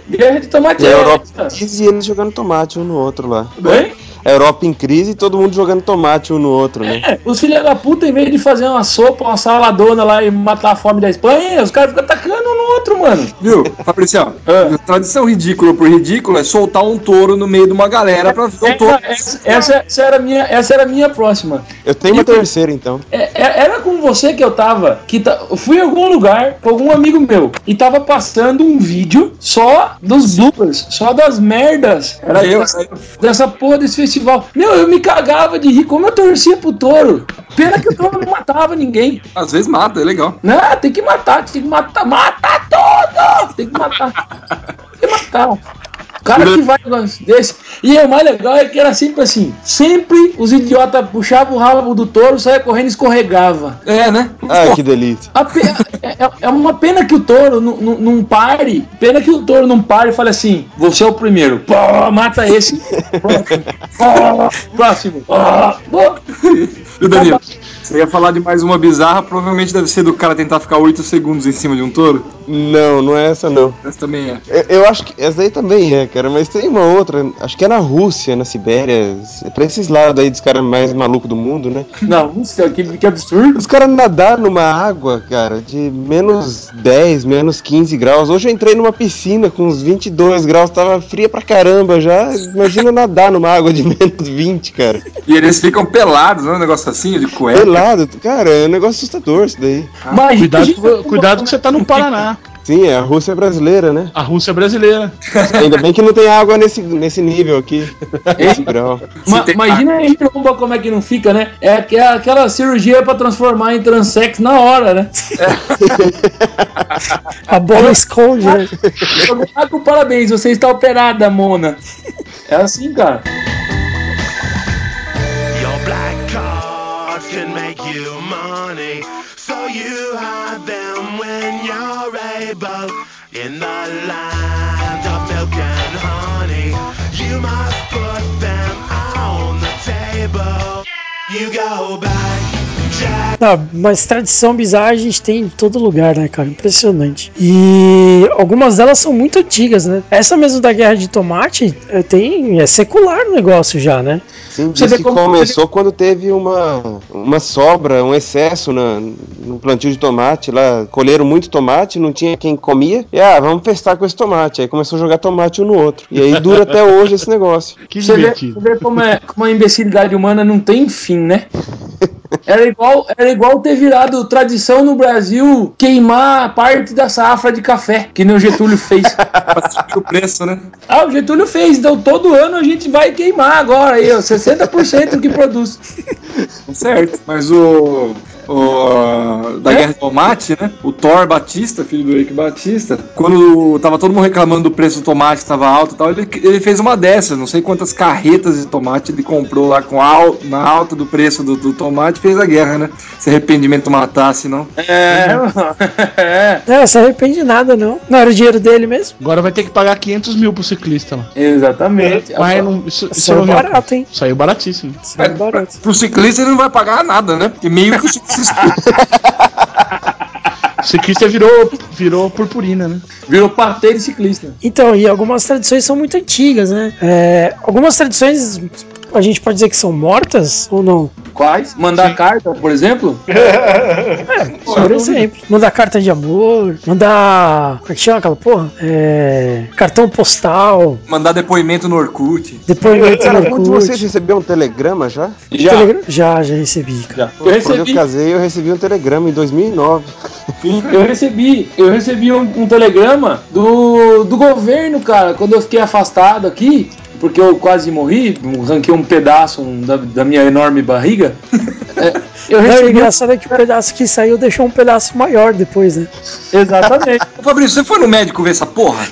Guerra de tomate
E a
é
Europa
essa.
diz e eles jogando tomate um no outro lá.
Hein?
a Europa em crise e todo mundo jogando tomate um no outro, né?
É, os filhos da puta, em vez de fazer uma sopa, uma saladona lá e matar a fome da Espanha, os caras ficam atacando um no outro, mano.
Viu, Fabricião?
Ah.
Tradição ridícula por ridículo é soltar um touro no meio de uma galera pra ver o touro.
Essa, essa, essa era a minha, essa era a minha próxima.
Eu tenho uma terceira, então.
É, é- era com você que eu tava. Que ta- eu fui em algum lugar com algum amigo meu e tava passando um vídeo só dos bloopers, só das merdas. Era
Eu-
dessa, dessa porra desse festival. Meu, eu me cagava de rir como eu torcia pro touro. Pena que o touro não matava ninguém.
Às vezes mata, é legal.
Não, tem que matar, tem que matar, matar tudo! Tem que matar. Tem que matar. O cara que vai desse. E o mais legal é que era sempre assim: sempre os idiotas puxavam o rabo do touro, saia correndo e escorregava.
É, né?
Ai, que delícia.
A pe- é, é- é uma pena que o touro não, pare. Pena que o touro não pare e fale assim: você é o primeiro. Pô, mata esse. Próximo. Pô, próximo. Pô.
E o Danilo, você ia falar de mais uma bizarra, provavelmente deve ser do cara tentar ficar 8 segundos em cima de um touro.
Não, não é essa não.
Essa também é.
Eu, eu acho que essa daí também é, cara, mas tem uma outra, acho que é na Rússia, na Sibéria, é pra esses lados aí dos caras mais malucos do mundo, né?
Não, isso aqui que absurdo.
Os caras nadaram numa água, cara, de menos 10, menos 15 graus. Hoje eu entrei numa piscina com uns 22 graus, tava fria pra caramba já. Imagina nadar numa água de menos 20, cara.
E eles ficam pelados, não é um negócio assim, de cueca.
Pelado, cara, é um negócio assustador isso daí.
Mas
Cuidado, com- cuidado que você tá no Paraná.
Sim, é a Rússia brasileira, né?
A Rússia é brasileira.
Ainda bem que não tem água nesse, nesse nível aqui. Esse grau.
Ma- imagina aí, Rumba, como é que não fica, né? É que- é aquela cirurgia pra transformar em transex na hora, né?
A bola esconde, né?
Ah, com parabéns, você está operada, Mona. É assim, cara.
In the land of milk and honey, you must put them on the table. You go back.
Ah, mas tradição bizarra a gente tem em todo lugar, né, cara? Impressionante. E algumas delas são muito antigas, né? Essa mesmo da guerra de tomate é, tem, é secular o negócio já, né?
Sim, diz que
como-
começou quando teve uma, uma sobra, um excesso na, no plantio de tomate lá. Colheram muito tomate, não tinha quem comia. E ah, vamos festar com esse tomate. Aí começou a jogar tomate um no outro. E aí dura até hoje esse negócio.
Que
Você vê,
divertido.
você vê como, é, como a imbecilidade humana não tem fim, né? Era igual, era igual ter virado tradição no Brasil queimar parte da safra de café, que nem o Getúlio fez.
O preço, né?
Ah, o Getúlio fez, então todo ano a gente vai queimar agora aí, ó, 60% do que produz.
Certo. Mas o. o da Guerra de Tomate, né? O Thor Batista, filho do Eric Batista, quando tava todo mundo reclamando do preço do tomate que tava alto e tal, ele, ele fez uma dessas, não sei quantas carretas de tomate ele comprou lá com al, na alta do preço do, do tomate e fez a guerra, né? Se arrependimento matasse, não.
É, é,
É, se arrepende de nada, não. Não era o dinheiro dele mesmo.
Agora vai ter que pagar 500 mil pro ciclista lá.
exatamente.
Mas não, isso, isso
Saiu
é real.
barato, hein?
Saiu baratíssimo.
Saiu barato.
Pro ciclista ele não vai pagar nada, né? Porque meio que o ciclista.
Ciclista virou, virou purpurina, né?
Virou de ciclista.
Então, e algumas tradições são muito antigas, né? É, algumas tradições a gente pode dizer que são mortas ou não?
Quais? Mandar carta, por exemplo?
Por exemplo, mandar carta de amor, mandar. Como é que chama aquela porra? É, cartão postal,
Mandar depoimento no Orkut.
depoimento no
de vocês
Orkut.
recebeu um telegrama já?
Já.
Telegram- Já, já recebi, cara.
já. Eu
Quando eu
recebi,
casei, eu recebi um telegrama em 2009.
eu recebi, eu recebi um, um telegrama do, do governo, cara, quando eu fiquei afastado aqui, porque eu quase morri, ranquei um pedaço um, da, da minha enorme barriga. É, eu
Não, o
recebi.
engraçado é que o pedaço que saiu deixou um pedaço maior depois, né?
Exatamente.
Ô Fabrício, você foi no médico ver essa porra?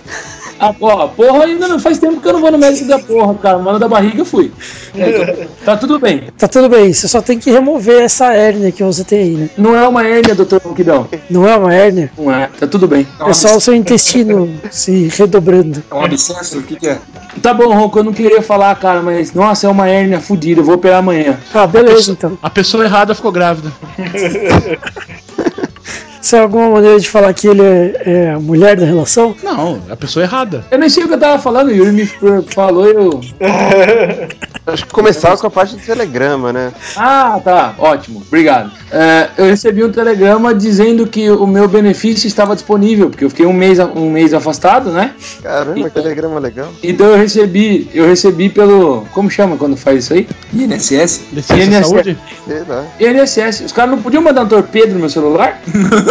Ah, porra, porra, ainda não faz tempo que eu não vou no médico da porra, cara. Mano da barriga eu fui. É, então, tá tudo bem.
Tá tudo bem, você só tem que remover essa hérnia que você tem aí, né?
Não é uma hérnia, doutor Ronquidão.
Não é uma hérnia,
Não é, tá tudo bem.
é só o seu intestino se redobrando.
É um abscesso? O que, que é?
Tá bom, Ronco, eu não queria falar, cara, mas nossa, é uma hérnia fodida, eu vou operar amanhã.
Ah, beleza então.
A pessoa errada ficou grávida.
Isso é alguma maneira de falar que ele é, é a mulher da relação?
Não, é a pessoa errada.
Eu nem sei o que eu tava falando, o Yuri me falou e eu.
Acho que começava com a parte do telegrama, né?
Ah, tá, ótimo, obrigado. É, eu recebi um telegrama dizendo que o meu benefício estava disponível, porque eu fiquei um mês, um mês afastado, né?
Caramba, que telegrama legal.
Então eu recebi, eu recebi pelo. Como chama quando faz isso aí?
INSS?
Licença
INSS.
saúde?
Sei lá.
INSS. Os caras não podiam mandar um torpedo no meu celular?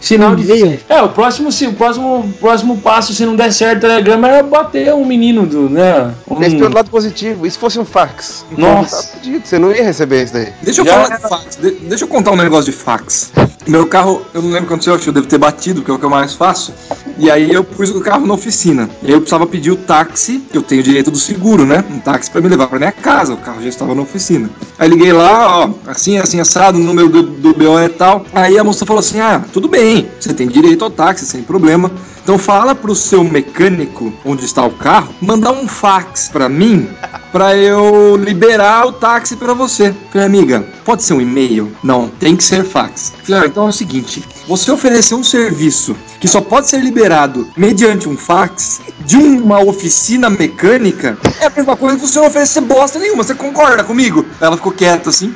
Sinal de
E-mail.
É, o próximo, se, o próximo, próximo passo, se não der certo o telegrama, era bater um menino do, né? Um,
Pense pelo lado positivo. E se fosse um fax?
Nossa.
Tá Você não ia receber isso daí.
Deixa eu
Já-
falar de fax. De- deixa eu contar um negócio de fax. Meu carro, eu não lembro o que aconteceu, acho que eu devo ter batido, que é o que eu mais faço. E aí eu pus o carro na oficina. E aí eu precisava pedir o táxi, que eu tenho direito do seguro, né? Um táxi pra me levar pra minha casa. O carro já estava na oficina. Aí liguei lá, ó, assim, assim, assado, o número do, do BO é tal. Aí a moça falou assim: ah, tudo bem, você tem direito ao táxi, sem problema. Então fala pro seu mecânico onde está o carro, mandar um fax pra mim pra eu liberar o táxi pra você. Falei, amiga, pode ser um e-mail? Não, tem que ser fax. Falei, ah, então é o seguinte, você oferecer um serviço que só pode ser liberado mediante um fax de uma oficina mecânica é a mesma coisa que você não oferecer bosta nenhuma. Você concorda comigo? Ela ficou quieta assim.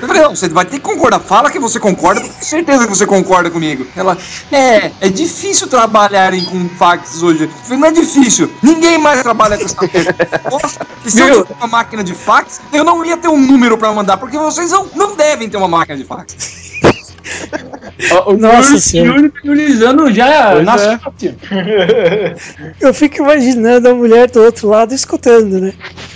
Eu falei, não, você vai ter que concordar. Fala que você concorda, tenho certeza que você concorda comigo. Ela, é, é difícil trabalharem com fax hoje. Não é difícil. Ninguém mais trabalha com essa. Nossa, E se eu tivesse uma máquina de fax, eu não ia ter um número pra mandar, porque vocês não, não devem ter uma máquina de fax.
O
Nossa Senhora.
Yuri priorizando já
Pois
na
é.
Eu fico imaginando a mulher do outro lado escutando, né?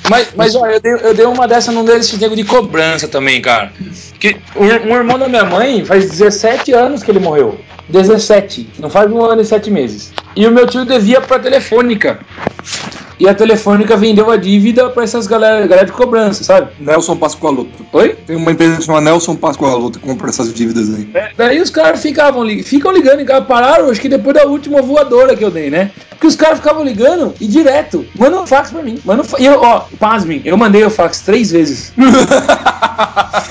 Mas, mas olha, eu dei, eu dei uma dessa num desses nego de cobrança também, cara. Que um, um irmão da minha mãe faz 17 anos que ele morreu. 17. Não faz um ano e sete meses. E o meu tio devia pra telefônica. E a telefônica vendeu a dívida pra essas galera, galera de cobrança, sabe?
Nelson Pascoaloto.
Oi?
Tem uma empresa que chama Nelson Pascoaloto que compra essas dívidas aí.
É, daí os caras ficavam li- ficam ligando, e pararam, acho que depois da última voadora que eu dei, né? Porque os caras ficavam ligando e direto, manda um fax pra mim. Manda um fa- e eu, ó, pasmem, eu mandei o fax três vezes.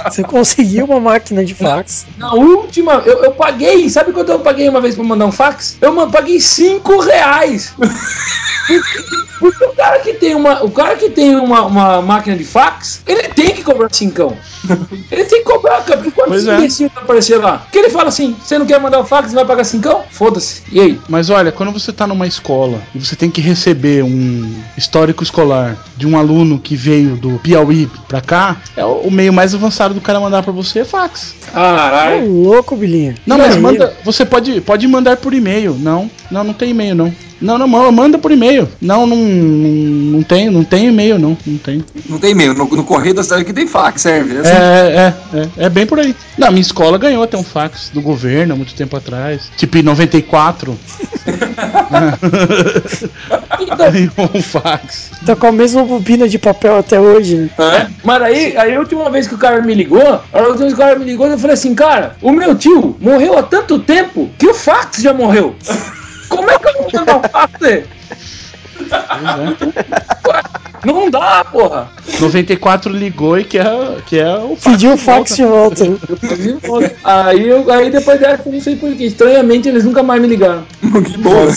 Você conseguiu uma máquina de fax.
Na última, eu, eu paguei, sabe quanto eu paguei uma vez pra mandar um fax? Eu paguei 5 reais. Porque o cara que tem uma, o cara que tem uma, uma máquina de fax, ele tem que cobrar cincão. Ele tem que cobrar, cara, porque quando esse
é.
imbecil vai aparecer lá? Porque ele fala assim, você não quer mandar o fax, vai pagar cincão? Foda-se. E aí?
Mas olha, quando você tá numa escola e você tem que receber um histórico escolar de um aluno que veio do Piauí pra cá, é o meio mais avançado do cara mandar pra você é fax.
Caralho.
louco, Bilinha.
Não, mas manda. Você pode, pode mandar por e-mail. Não, não, não tem e-mail não. Não, não, manda- por e-mail. Não, não, não, não tem, não tem e-mail não, não tem.
Não tem e-mail. No, no correio da cidade que tem fax, serve. É assim.
É, é, é, é bem por aí. Na minha escola ganhou até um fax do governo há muito tempo atrás. Tipo em 94. ganhou um fax.
Tá com a mesma bobina de papel até hoje, né?
É. Mas aí, aí a última vez que o cara me ligou, a última vez que o cara me ligou, eu falei assim, cara, o meu tio morreu há tanto tempo que o fax já morreu. Como é que eu vou mandar o fax dele? Não dá, porra.
94 ligou e quer, quer o fax.
Pediu o fax de volta.
Aí, eu, aí depois dessa, eu não sei porquê. Estranhamente, eles nunca mais me ligaram.
que né?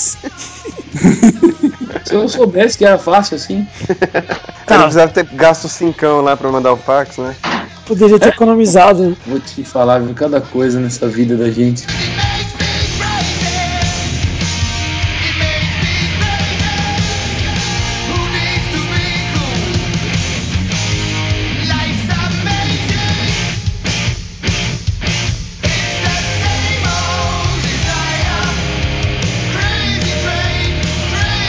Se eu soubesse que era fácil assim.
Não precisava ter gasto cincão lá pra mandar o fax, né?
Poderia ter economizado. né?
Vou te falar, viu, cada coisa nessa vida da gente.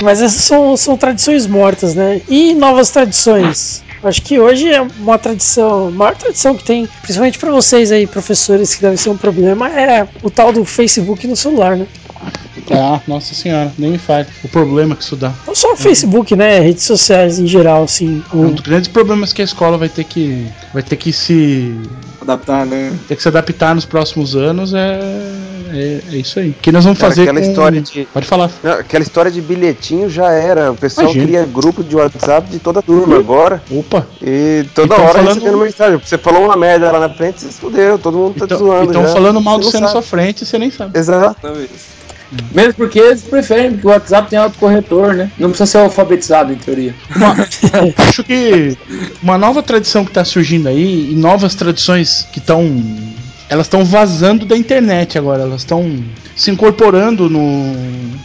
Mas essas são, são tradições mortas, né? E novas tradições. Acho que hoje é uma tradição, a maior tradição que tem, principalmente para vocês aí, professores, que deve ser um problema, é o tal do Facebook no celular, né?
Ah, nossa senhora, nem me fale. O problema que isso dá.
Não só o Facebook, né? Redes sociais em geral, assim.
Um
O,
dos grandes problemas que a escola vai ter que vai ter que se
Adaptar, né?
ter que se adaptar nos próximos anos é, é, é isso aí. O que nós vamos
Cara,
fazer
aquela
com...
história de-
Pode falar.
Não, aquela história de bilhetinho já era. O pessoal
Imagina.
cria grupo de WhatsApp de toda a turma agora.
Opa.
E toda
Então,
hora
falando-
recebendo mensagem. Você falou uma merda lá na frente, você se fudeu, todo mundo tá te
Então,
zoando.
então falando mal de
não
você na sua frente, você nem sabe.
Exatamente.
Mesmo porque eles preferem que o WhatsApp tenha autocorretor, né? Não precisa ser alfabetizado, em teoria.
Uma- acho que uma nova tradição que está surgindo aí e novas tradições que estão elas estão vazando da internet agora, elas estão se incorporando no,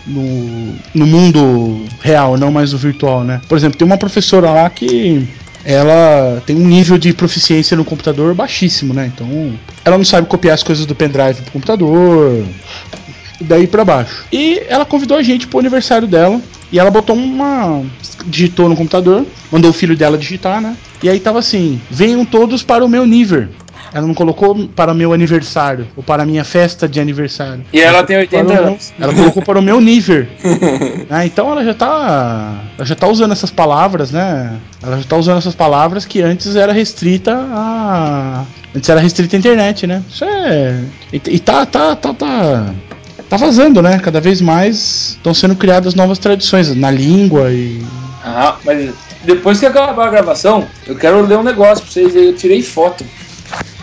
no, no mundo real, não mais no virtual, né? Por exemplo, tem uma professora lá que ela tem um nível de proficiência no computador baixíssimo, né? Então, ela não sabe copiar as coisas do pendrive pro computador, daí pra baixo. E ela convidou a gente pro aniversário dela. E ela botou uma. digitou no computador, mandou o filho dela digitar, né? E aí tava assim: venham todos para o meu nível. Ela não colocou para o meu aniversário, ou para a minha festa de aniversário.
E ela tem 80
Para o meu-
anos.
Ela colocou para o meu nível. Ah, então ela já tá. Ela já tá usando essas palavras, né? Ela já tá usando essas palavras que antes era restrita a. Antes era restrita à internet, né? Isso é. E, e tá, tá, tá, tá. Tá vazando, né? Cada vez mais estão sendo criadas novas tradições na língua e.
Ah, mas depois que acabar a gravação, eu quero ler um negócio pra vocês. Eu tirei foto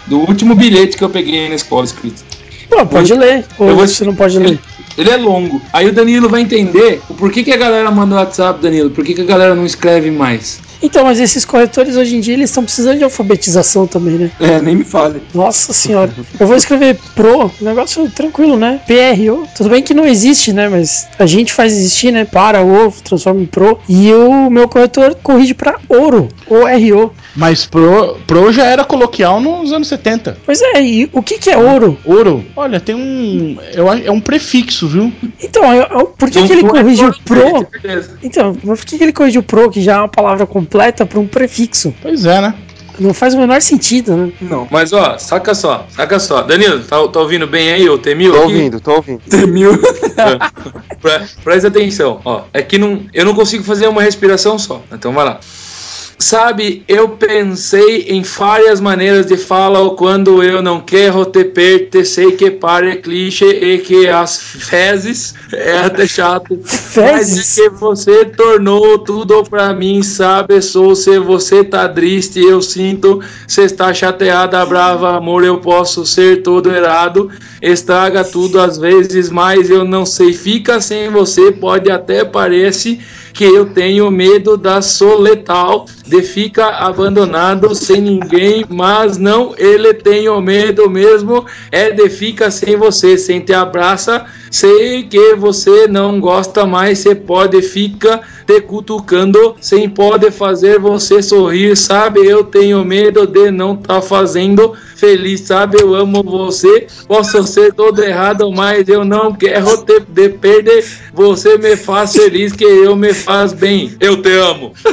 do último bilhete que eu peguei na escola escrito.
Pô, pode ler. Ou
Eu vou-
você não pode ler.
Ele é longo. Aí o Danilo vai entender o porquê que a galera manda o WhatsApp, Danilo. Por que, que a galera não escreve mais?
Então, mas esses corretores hoje em dia eles estão precisando de alfabetização também, né?
É, nem me fale.
Nossa senhora. Eu vou escrever pro, negócio tranquilo, né? PRO. Tudo bem que não existe, né? Mas a gente faz existir, né? Para, o, transforma em pro. E o meu corretor corrige pra ouro. O-R-O.
Mas pro, pro já era coloquial nos anos 70.
Pois é, e o que que é ouro?
Ouro, olha, tem um. Eu, acho- é um prefixo, viu?
Então, eu- eu- por que, que ele corrigiu pro? Então, mas por que, que ele corrigiu pro, que já é uma palavra completa, pra um prefixo?
Pois é, né?
Não faz o menor sentido, né?
Não.
Mas ó, saca só, saca só. Danilo, tá, tá ouvindo bem aí, ô Temil?
Tô
aqui?
ouvindo, tô ouvindo.
Temil.
Pre- Presta atenção, ó. É que não, eu não consigo fazer uma respiração só. Então vai lá. Sabe, eu pensei em várias maneiras de falar quando eu não quero te pertencer que pare clichê e que as fezes é até chato. Mas
Fezes?
é que você tornou tudo pra mim, sabe? Sou se você tá triste, eu sinto. Você está chateada, brava, amor, eu posso ser todo errado. Estraga tudo às vezes, mas eu não sei. Fica sem você, pode até parece que eu tenho medo da soletal de ficar abandonado sem ninguém, mas não, ele tenho medo mesmo é de ficar sem você, sem te abraça. Sei que você não gosta mais, você pode ficar te cutucando, sem pode fazer você sorrir, sabe? Eu tenho medo de não tá fazendo feliz, sabe? Eu amo você, posso ser todo errado, mas eu não quero te de perder. Você me faz feliz, que eu me faz bem. Eu te amo.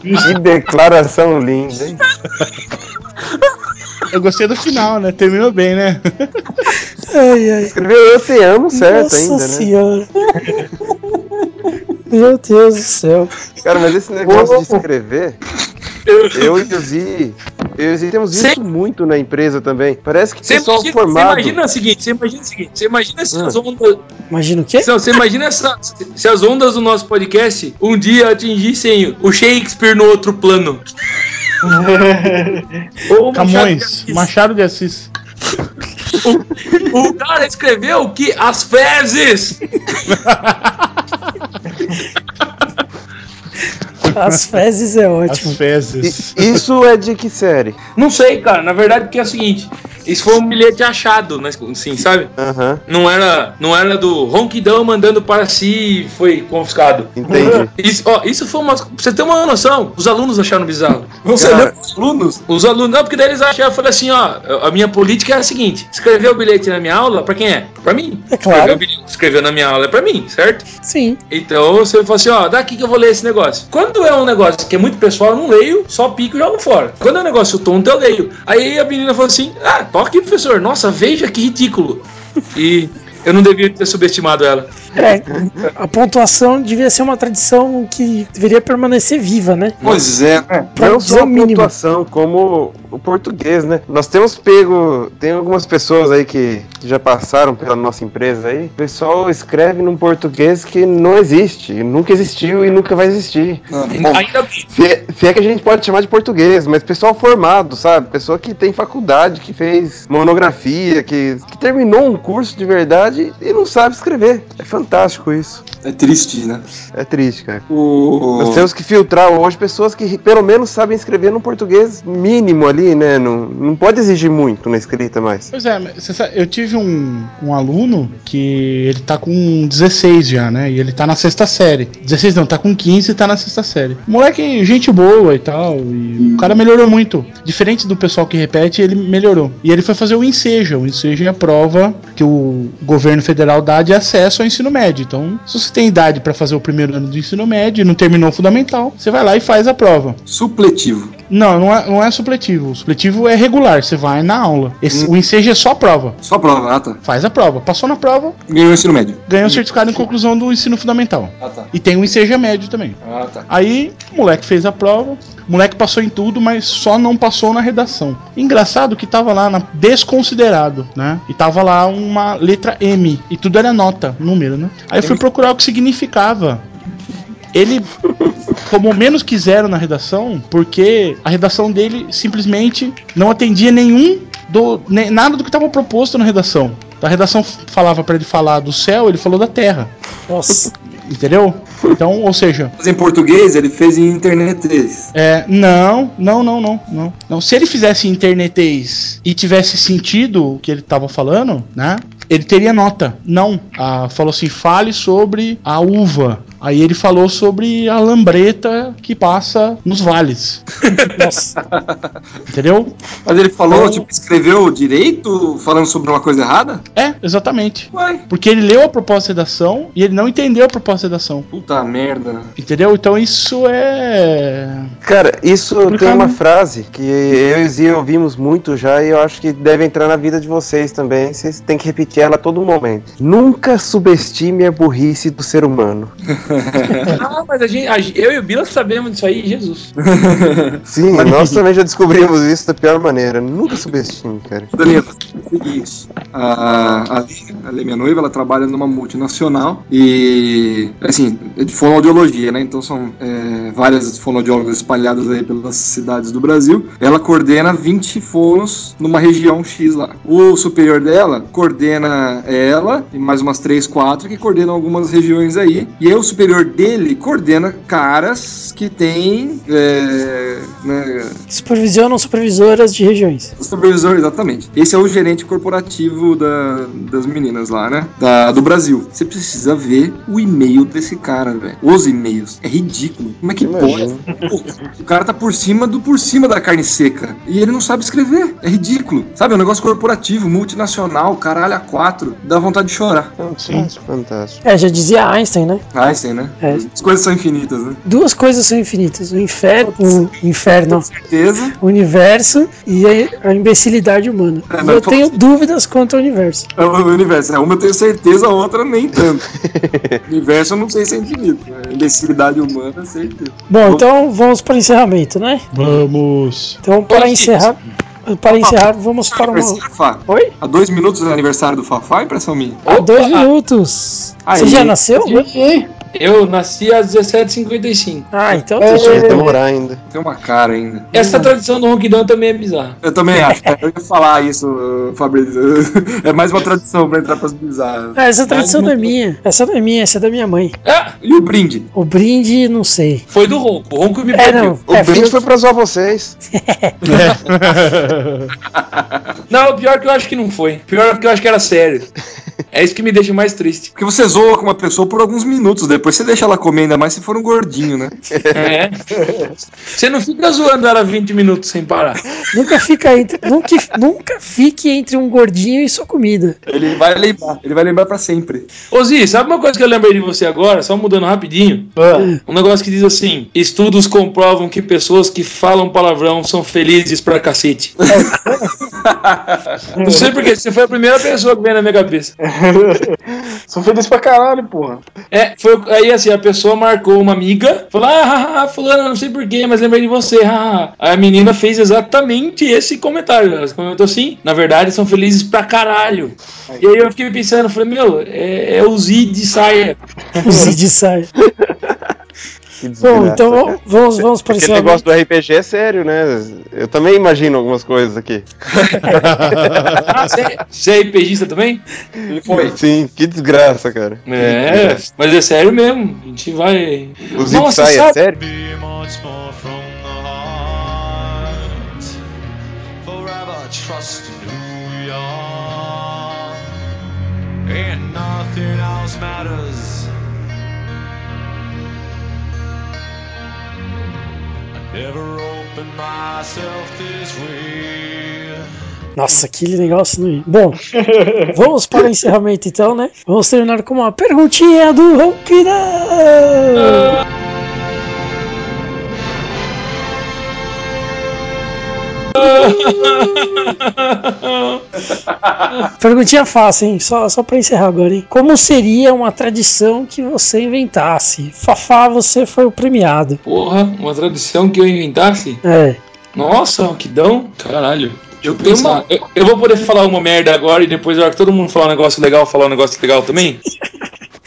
Que declaração linda, hein?
Eu gostei do final, né? Terminou bem, né?
Ai, ai.
Escreveu Eu Te Amo certo
Nossa
ainda, né?
senhora. Meu Deus do céu.
Cara, mas esse negócio de escrever, eu e o Zi, eu e o Zi temos visto
Cê-
muito na empresa também. Parece que
Você
pessoal
imagina, você
formado...
imagina o seguinte, você imagina o seguinte, você imagina se as
Ah.
ondas.
Imagina o quê?
Não, você imagina essa, se as ondas do nosso podcast um dia atingissem o Shakespeare no outro plano. O
Camões. Machado de Assis.
O cara escreveu que as fezes.
As fezes é
As
ótimo.
fezes.
I- Isso é de que série?
Não sei, cara. Na verdade, porque é o seguinte: isso foi um bilhete achado, né? Assim, sabe? Não era, não era do Ronquidão mandando para si e foi confiscado.
entendi.
Isso, ó, isso foi uma. Pra você ter uma noção, os alunos acharam bizarro.
Você leu os alunos?
Os alunos, não, porque daí eles acharam, eu falei assim, ó, a minha política é a seguinte: escrever o bilhete na minha aula, pra quem é? Pra mim.
É claro.
Escrever o bilhete- Escrever na minha aula é pra mim, certo?
Sim.
Então você fala assim, ó, daqui que eu vou ler esse negócio. Quando é um negócio que é muito pessoal, eu não leio, só pico e jogo fora. Quando é um negócio tonto, eu leio. Aí a menina falou assim, ah, toque, professor, nossa, veja que ridículo. E Eu não devia ter subestimado ela.
É, a pontuação devia ser uma tradição que deveria permanecer viva, né?
Pois é?
Pra
não só a pontuação, como o português, né? Nós temos pego, tem algumas pessoas aí que, que já passaram pela nossa empresa aí. O pessoal escreve num português que não existe, nunca existiu e nunca vai existir.
Bom,
Ainda bem.
Se é, se é que a gente pode chamar de português, mas pessoal formado, sabe? Pessoa que tem faculdade, que fez monografia, que, que terminou um curso de verdade e não sabe escrever. É fantástico isso.
é triste, né?
É triste, cara.
O...
Nós temos que filtrar hoje pessoas que pelo menos sabem escrever num português mínimo ali, né? Não, não pode exigir muito na escrita mais.
Pois é, sabe, eu tive um, um aluno que ele tá com 16 já, né? E ele tá na sexta série. 16 não, tá com 15 e tá na sexta série. Moleque, gente boa e tal. E o cara melhorou muito. Diferente do pessoal que repete, ele melhorou. E ele foi fazer o Enseja. O Enseja é a prova que o governo federal dá de acesso ao ensino médio. Então, se você tem idade pra fazer o primeiro ano do ensino médio e não terminou o fundamental, você vai lá e faz a prova.
Supletivo.
Não, não é, não é supletivo. O supletivo é regular, você vai na aula. Esse- O Enseja é só a prova.
Só prova, ah tá.
Faz a prova. Passou na prova,
Ganhou o ensino médio.
ganha o certificado em conclusão do ensino fundamental.
Ah tá.
E tem o Enseja médio também.
Ah tá.
Aí, o moleque fez a prova. O moleque passou em tudo, mas só não passou na redação. Engraçado que tava lá na desconsiderado, né? E tava lá uma letra M. E tudo era nota, número, né? Aí eu fui procurar o que significava. Ele tomou menos que zero na redação, porque a redação dele simplesmente não atendia nenhum do. ne- nada do que estava proposto na redação. A redação falava para ele falar do céu, ele falou da terra.
Nossa.
Entendeu? Então, ou seja,
Mas em português ele fez em internet.
é, não, não, não, não, não. Não, se ele fizesse internetês e tivesse sentido o que ele tava falando, né? Ele teria nota. Não. Ah, falou assim: fale sobre a uva. Aí ele falou sobre a lambreta que passa nos vales.
Nossa.
Entendeu?
Mas ele falou,
Então-
tipo, escreveu direito falando sobre uma coisa errada?
É, exatamente.
Uai.
Porque ele leu a proposta de redação e ele não entendeu a proposta de redação.
Puta merda.
Entendeu? Então isso é.
Cara, isso
Complicado,
tem uma
né?
frase que eu e o Zia ouvimos muito já e eu acho que deve entrar na vida de vocês também. Vocês têm que repetir ela a todo momento. Nunca subestime a burrice do ser humano.
Ah, mas a gente, eu e o Bila sabemos disso aí, Jesus.
Sim, nós também já descobrimos isso da pior maneira. Nunca subestime, cara.
Danilo, é o seguinte, a, a, a minha noiva, ela trabalha numa multinacional e, assim, é de fonoaudiologia, né? Então são é, várias fonoaudiólogas espalhadas aí pelas cidades do Brasil. Ela coordena 20 fonos numa região X lá. O superior dela coordena ela e mais umas 3, 4 que coordenam algumas regiões aí. E aí o superior dele coordena caras que têm... É, né,
Supervisionam supervisoras de regiões.
o supervisor, exatamente. Esse é o gerente corporativo da- das meninas lá, né? Da- do Brasil. Você precisa ver o e-mail desse cara, velho. Os e-mails. É ridículo. Como é que pode? O cara tá por cima do por cima da carne seca. E ele não sabe escrever. É ridículo. Sabe? É um negócio corporativo, multinacional, caralho, a quatro. Dá vontade de chorar.
Fantástico, fantástico.
É, já dizia Einstein, né?
Einstein, né?
É.
As coisas são infinitas, né?
Duas coisas são infinitas: o inferno, o inferno,
Certeza.
o universo e a, a imbecilidade humana.
É,
E eu tenho dúvidas quanto ao universo.
É o universo. É, Uma eu tenho certeza, a outra nem tanto. o universo eu não sei se é infinito. A imbecilidade humana, é certeza.
Bom, então vamos para o encerramento, né?
Vamos.
Então, para
Oi,
encerrar, para encerrar, vamos para uma. Oi?
Há dois minutos do aniversário do Fafá, impressão minha.
Há dois minutos. Você já nasceu?
Eu nasci às 17h55.
Ah, então
Vai
tá
demorar ainda.
Tem uma cara ainda.
Essa tradição do ronquidão também é bizarra.
Eu também acho. Eu ia falar isso, Fabrício. É mais uma tradição pra entrar pras bizarras.
Ah, essa tradição não é minha. Essa não é minha, essa é da minha mãe.
Ah,
E o brinde?
O brinde, não sei.
foi do ronco. O ronco me
É,
perdeu.
não.
O
É,
brinde
foi-
foi pra zoar vocês.
Não, o pior que eu acho que não foi. Pior que eu acho que era sério. É isso que me deixa mais triste.
Porque você zoa com uma pessoa por alguns minutos, depois você deixa ela comer, ainda mais se for um gordinho, né?
É. Você não fica zoando ela 20 minutos sem parar.
Nunca fica entre. Nunca, nunca fique entre um gordinho e sua comida.
Ele vai lembrar, ele vai lembrar pra sempre.
Ô Zi, sabe uma coisa que eu lembrei de você agora? Só mudando rapidinho. Um negócio que diz assim: estudos comprovam que pessoas que falam palavrão são felizes pra cacete. Não sei porquê, você foi a primeira pessoa que veio na minha cabeça.
São felizes pra caralho, porra.
É, foi aí assim, a pessoa marcou uma amiga, falou: Ah, ah, ah, fulano, não sei porquê, mas lembrei de você. ah, ah." Aí a menina fez exatamente esse comentário. Ela comentou assim: na verdade, são felizes pra caralho. E aí eu fiquei pensando, falei, meu, é, é o Z de saia.
O Zid sai.
Que desgraça,
Bom, então
cara.
vamos, vamos para
Aquele
encerramento.
negócio do RPG é sério, né? Eu também imagino algumas coisas aqui.
Ah, você, é- você é RPGista também?
Ele foi.
Sim, que desgraça, cara.
É, mas é sério mesmo. A gente vai.
O Zip
Nossa,
sai é sério?
Be much more from the heart. Forever trust you are. And nothing else matters.
Nossa, que negócio não Bom, vamos para o encerramento então, né? Vamos terminar com uma perguntinha do Ronquidão. Perguntinha fácil, hein? Só, só pra encerrar agora, hein? Como seria uma tradição que você inventasse? Fafá, você foi o premiado.
Porra, uma tradição que eu inventasse?
É.
Nossa, que dão? Caralho.
Eu
Deixa eu
uma.
pensar. Eu, eu vou poder falar uma merda agora e depois, na hora que todo mundo falar um negócio legal, falar um negócio legal também?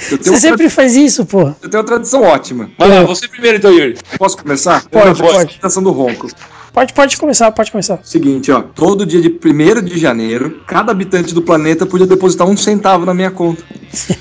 Eu
Você
uma
sempre faz isso, porra.
eu tenho uma tradição ótima.
Vai lá, você primeiro então, Yuri.
Posso começar?
Pode,
Eu gosto
pode.
da tradição do ronco.
Pode, pode começar, pode começar.
Seguinte, ó. Todo dia de 1 de janeiro, cada habitante do planeta podia depositar um centavo na minha conta.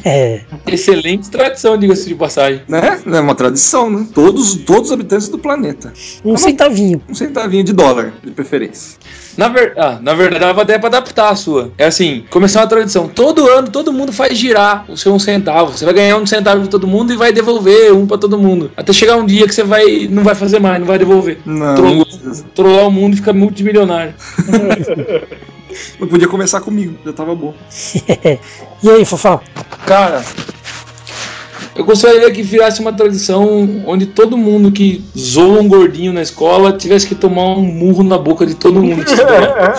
É.
Excelente tradição, diga-se de passagem.
Né? É uma tradição, né? Todos, todos os habitantes do planeta.
Um centavinho.
Um centavinho de dólar, de preferência.
Na, ver... ah, na verdade, dava até pra adaptar a sua. É assim, começar uma tradição. Todo ano, todo mundo faz girar o seu um centavo. Você vai ganhar um centavo de todo mundo e vai devolver um pra todo mundo. Até chegar um dia que você vai não vai fazer mais, não vai devolver.
Não.
Trollou, trollar o mundo e ficar multimilionário.
Não podia começar comigo, já tava bom.
e aí, Fafá?
Cara, eu gostaria que virasse uma tradição onde todo mundo que zoa um gordinho na escola tivesse que tomar um murro na boca de todo mundo. que estiver.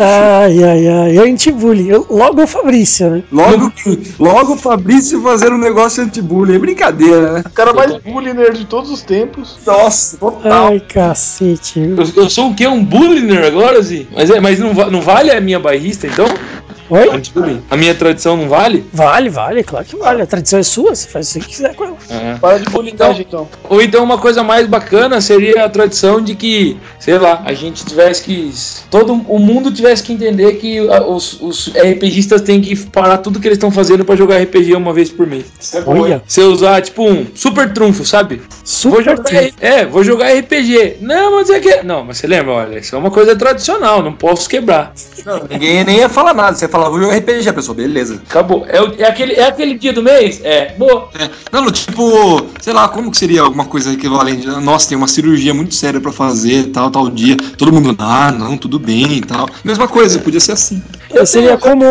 Ai, ai, ai. Eu anti-bullying. Logo o Fabrício, né?
Logo, logo o Fabrício fazer um negócio anti-bullying. É brincadeira, né?
O cara mais bullying nerd de todos os tempos.
Nossa, total.
Ai, cacete.
Eu, eu sou o quê? Um bulliner agora, Zi? Mas, é, mas não, não vale a minha bairrista, então?
Oi?
Anti-bullying. A minha tradição não vale?
Vale, vale, claro que vale. A tradição é sua, você faz o que quiser com ela.
Para de bullyingagem, então.
Ou então uma coisa mais bacana seria a tradição de que, sei lá, a gente tivesse que. Todo o mundo tivesse que entender que os, os RPGistas têm que parar tudo que eles estão fazendo pra jogar RPG uma vez por mês.
Olha,
Você usar, tipo, um super trunfo, sabe? Vou
super
jogar,
trunfo.
é, vou jogar RPG. Não, mas é que. Não, mas você lembra, olha, isso é uma coisa tradicional, não posso quebrar.
Não, ninguém nem ia falar nada. Você falar, vou jogar RPG, a pessoa, beleza.
Acabou. É, o- é aquele, é aquele dia do mês? É, boa.
É, não, tipo, sei lá, como que seria alguma coisa equivalente? Nossa, tem uma cirurgia muito séria pra fazer, tal, tal dia. Todo mundo, ah, não, tudo bem e tal. Mesma coisa, podia ser assim.
Seria como.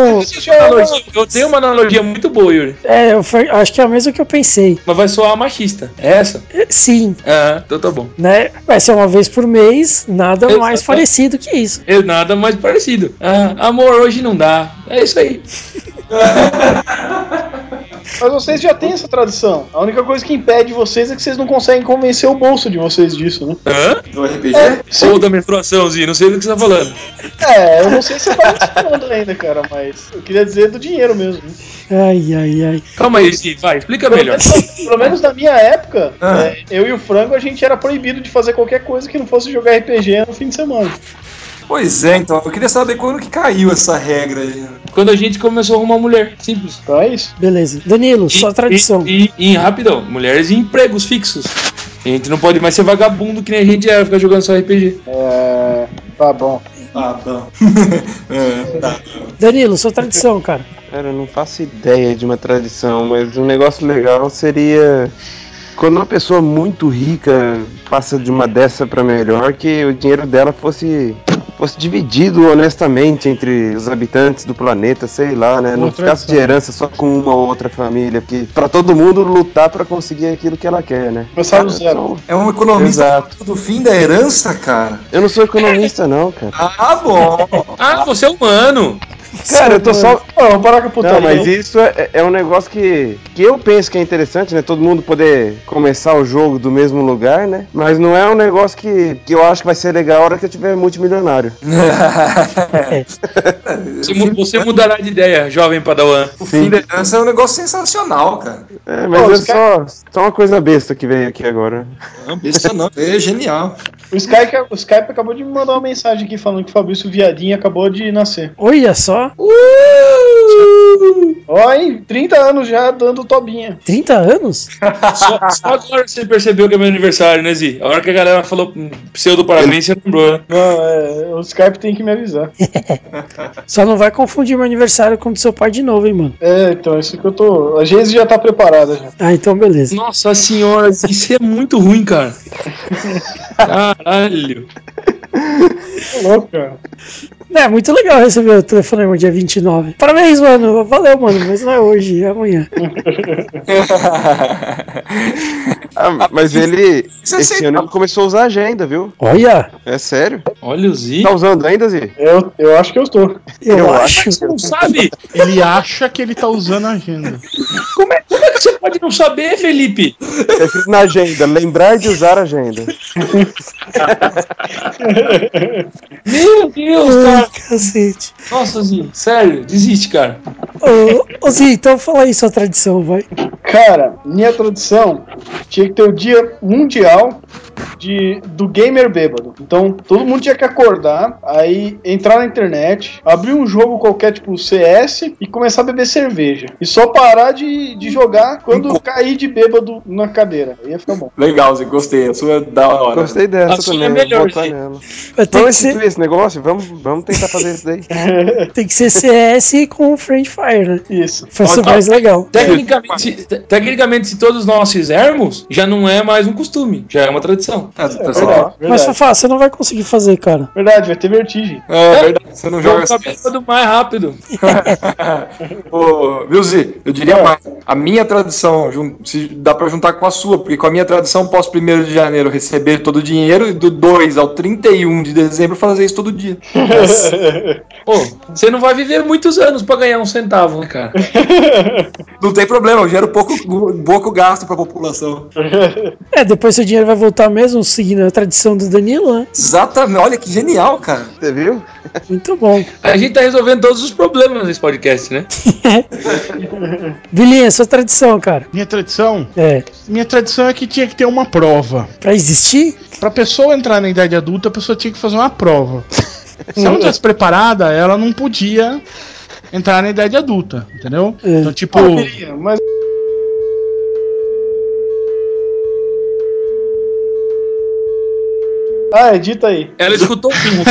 Eu tenho uma analogia muito boa, Yuri.
É, eu acho que é a mesma que eu pensei.
Mas vai soar machista. É essa?
É, Sim,
Ah, então tá bom.
né? Vai ser uma vez por mês, nada
Exato.
mais parecido que isso.
É nada mais parecido. Ah, amor, hoje não dá. É isso aí.
Mas vocês já têm essa tradição. A única coisa que impede vocês é que vocês não conseguem convencer o bolso de vocês disso, né?
Hã?
Do RPG?
Ou da menstruação, Zi, não sei do que você tá falando.
É, eu não sei se você tá mencionando ainda, cara, mas eu queria dizer do dinheiro mesmo.
Ai, ai, ai.
Calma aí, Zi, vai, explica
Pelo
melhor.
menos, pelo menos na minha época, é, eu e o Frango, a gente era proibido de fazer qualquer coisa que não fosse jogar RPG no fim de semana.
Pois é, então, eu queria saber quando que caiu essa regra aí.
Quando a gente começou a arrumar mulher, simples.
Então é isso.
Beleza. Danilo, sua tradição.
E, e, e rapidão, mulheres em empregos fixos. A gente não pode mais ser vagabundo que nem a gente era, ficar jogando só RPG.
É. Tá bom.
Ah, tá. é, tá.
Danilo, sua tradição, cara.
Cara, eu não faço ideia de uma tradição, mas um negócio legal seria quando uma pessoa muito rica passa de uma dessa pra melhor, que o dinheiro dela fosse fosse dividido honestamente entre os habitantes do planeta, sei lá, né? Não ficasse de herança só com uma ou outra família, porque pra todo mundo lutar pra conseguir aquilo que ela quer, né?
Começar do zero.
É um economista
Exato.
do fim da herança, cara.
Eu não sou economista não, cara.
Ah, bom.
Ah, você é humano.
Cara, eu tô só.
Vamos parar com a putaria.
Não, mas isso é, é um negócio que, que eu penso que é interessante, né? Todo mundo poder começar o jogo do mesmo lugar, né? Mas não é um negócio que, que eu acho que vai ser legal a hora que eu tiver multimilionário.
Você, você mudará de ideia, jovem padawan.
O fim da herança é um negócio sensacional, cara.
É, mas
Pô,
é
os
só, só uma coisa besta que veio aqui agora.
Não, besta não. É genial.
O Skype, o Skype acabou de me mandar uma mensagem aqui falando que o Fabrício Viadinho acabou de nascer.
Olha só,
Ó, hein? 30 anos já dando tobinha.
30 anos?
Só, só agora você percebeu que é meu aniversário, né, Zi? A hora que a galera falou pseudo parabéns, você lembrou, né?
Não, é, o Skype tem que me avisar.
Só não vai confundir meu aniversário com o do seu pai de novo, hein, mano.
É, então, isso que eu tô. A Geise já tá preparada já.
Ah, então beleza.
Nossa senhora, isso é muito ruim, cara. Caralho.
Tô louco, cara.
É, muito legal receber o telefonema dia 29. Parabéns, mano. Valeu, mano. Mas não é hoje, é amanhã.
Ah, mas ele, esse ano, ele começou a usar agenda, viu?
Olha,
É sério?
Olha o Zi.
Tá usando ainda, Zi?
Eu, eu acho que eu estou.
eu,
Eu
acho.
Você não sabe?
Ele acha que ele tá usando a agenda.
Como é, como é que você pode não saber, Felipe?
É escrito na agenda, lembrar de usar a agenda.
Meu Deus,
Ai, cacete.
Nossa, Zi. Sério, desiste, cara.
Ô, ô Zi, então fala aí sua tradição, vai.
Cara, minha tradição tinha que ter o dia mundial de, do gamer bêbado. Então, todo mundo tinha que acordar, aí entrar na internet, abrir um jogo qualquer, tipo CS, e começar a beber cerveja. E só parar de, de jogar quando cair de bêbado na cadeira. Aí ia ficar bom.
Legal, Zé, gostei. A sua é da hora.
Gostei dessa
A sua
também.
é
vou
melhor,
botar nela. Vamos
que,
instituir esse negócio? Vamos, vamos tentar fazer isso daí.
tem que ser CS com Friend Fire, né?
Isso.
Ser
Ó,
mais legal.
Tecnicamente, se, te- tecnicamente, se todos nós fizermos, já não é mais um costume, já é uma tradição.
Ah, tá
É verdade.
Mas. Fafá, você não vai conseguir fazer, cara.
verdade, vai ter vertigem.
É verdade, você não joga assim.
bêbado mais rápido.
Ô, viu, Zé? Eu diria mais. A minha tradição, se dá pra juntar com a sua, porque com a minha tradição, posso 1 de janeiro receber todo o dinheiro e do 2 ao 31 de dezembro fazer isso todo dia.
Pô, você não vai viver muitos anos pra ganhar um centavo, né, cara?
Não tem problema, eu gero pouco, pouco gasto pra população.
É, depois seu dinheiro vai voltar mesmo, seguindo a tradição do Danilo, né?
Exatamente, olha que genial, cara.
Você viu?
Muito bom.
A gente tá resolvendo todos os problemas nesse podcast, né?
Vilinha, sua tradição, cara.
Minha tradição?
É,
Minha tradição é que tinha que ter uma prova.
pra existir,
Pra pessoa entrar na idade adulta, a pessoa tinha que fazer uma prova. Se ela não tivesse preparada, ela não podia entrar na idade adulta, entendeu?
É.
Então, tipo,
Ah, queria, mas Ah, edita aí.
Ela escutou o fim.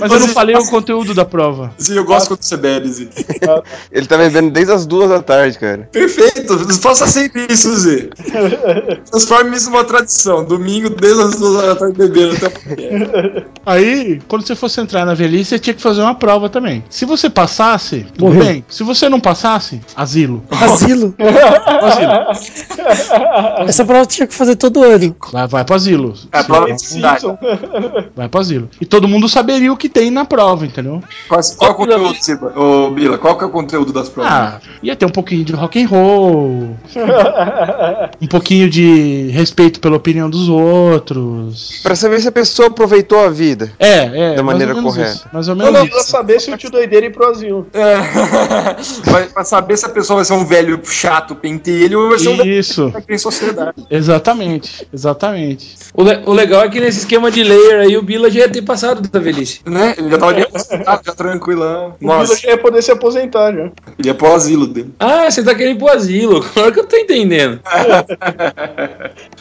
mas eu não falei o conteúdo da prova.
Sim, eu gosto quando você bebe, Zé.
Ele tá bebendo desde as duas da tarde, cara.
Perfeito, faça sempre isso, Zé. Transforme isso numa tradição. Domingo, desde as duas da tarde bebendo até.
Aí, quando você fosse entrar na velhice, você tinha que fazer uma prova também. Se você passasse, tudo
Morreu.
bem. Se você não passasse, asilo.
asilo.
Asilo.
Essa prova tinha que fazer todo ano.
Vai, vai pro asilo.
É, prova de cidade.
Simpson.
Vai pro asilo. E todo mundo saberia o que tem na prova, entendeu?
Qual, qual é o conteúdo, Silva? Ô, Bila, qual que é o conteúdo das provas?
Ah, ia ter um pouquinho de rock and roll, um pouquinho de respeito pela opinião dos outros.
Pra saber se a pessoa aproveitou a vida.
É, é.
Da maneira correta.
isso, mais ou
Não,
menos
não,
isso.
precisa saber se o tio doideira ir pro asilo.
É. Vai- pra saber se a pessoa vai ser um velho chato, pentelho, ou vai ser um velho
Isso,
que tem sociedade.
exatamente, exatamente.
O, le- o legal é que nesse esquema de layer aí, o Bila já ia ter passado da velhice.
Né? Ele já tava ali aposentado, já tranquilão.
O
Nossa,
já ia poder se aposentar já.
ele ia pro asilo dele.
Ah, você tá querendo ir pro asilo. Claro que eu tô entendendo.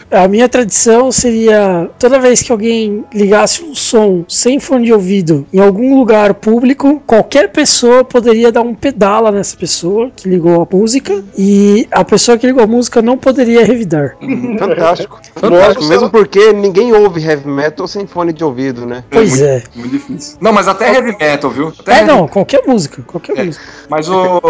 A minha tradição seria toda vez que alguém ligasse um som sem fone de ouvido em algum lugar público, qualquer pessoa poderia dar um pedala nessa pessoa que ligou a música e a pessoa que ligou a música não poderia revidar.
Fantástico.
Nossa,
Fantástico. Mesmo porque ninguém ouve heavy metal sem fone de ouvido, né?
Pois
muito,
é.
Muito difícil. Não, mas até heavy metal, viu? Até
É,
heavy
não, qualquer música, qualquer
É.
música.
Mas o.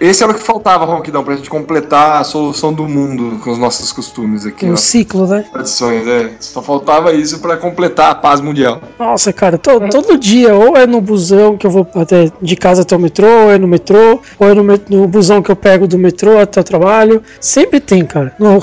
Esse era o que faltava, Ronquidão, pra gente completar a solução do mundo com os nossos costumes aqui,
Um
ó.
ciclo, né?
Tradições, é. Só faltava isso pra completar a paz mundial.
Nossa, cara, to- todo dia, ou é no busão que eu vou até de casa até o metrô, ou é no metrô, ou é no, met- no busão que eu pego do metrô até o trabalho. Sempre tem, cara. No-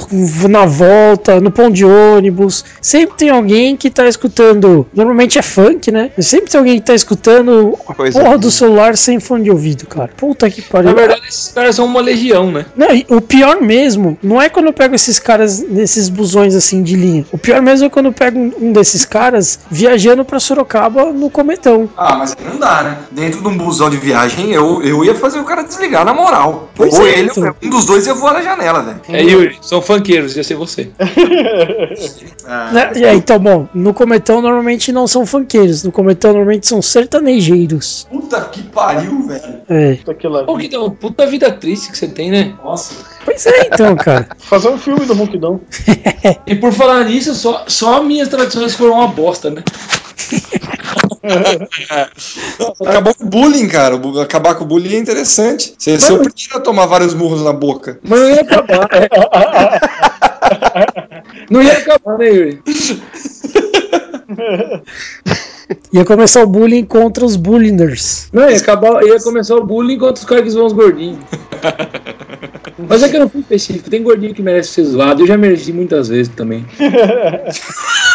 na volta, no pão de ônibus. Sempre tem alguém que tá escutando. Normalmente é funk, né? Sempre tem alguém que tá escutando a
Coisa
porra do celular sem fone de ouvido, cara. Puta que pariu.
Na verdade, esses caras são uma legião, né?
Não, e o pior mesmo, não é quando eu pego esses caras nesses busões assim de linha. O pior mesmo é quando eu pego um, desses caras viajando pra Sorocaba no cometão.
Ah, mas aí não dá, né? Dentro de um busão de viagem, eu, eu ia fazer o cara desligar na moral.
Pois
Ou
é,
ele,
então.
um dos dois ia voar na janela, velho.
É Yuri, são funkeiros, ia ser você.
Né? E aí, então, bom, no cometão normalmente não são funkeiros, no cometão normalmente são sertanejeiros.
Puta que pariu, velho.
É.
Pô, que dá- puta vida triste que você tem, né?
Nossa.
Pois é, então, cara.
Fazer um filme do Ronquidão.
E por falar nisso, só, só minhas tradições foram uma bosta, né?
Acabou com o bullying, cara. Acabar com o bullying é interessante. Você é o primeiro a tomar vários murros na boca.
Mas não ia acabar. Não ia acabar, né, Yuri?
Ia começar o bullying contra os bullingers.
Não, ia, acabar, ia começar o bullying enquanto os caras que zoam os gordinhos. Mas é que eu não fui específico. Tem gordinho que merece ser zoado. Eu já mereci muitas vezes também.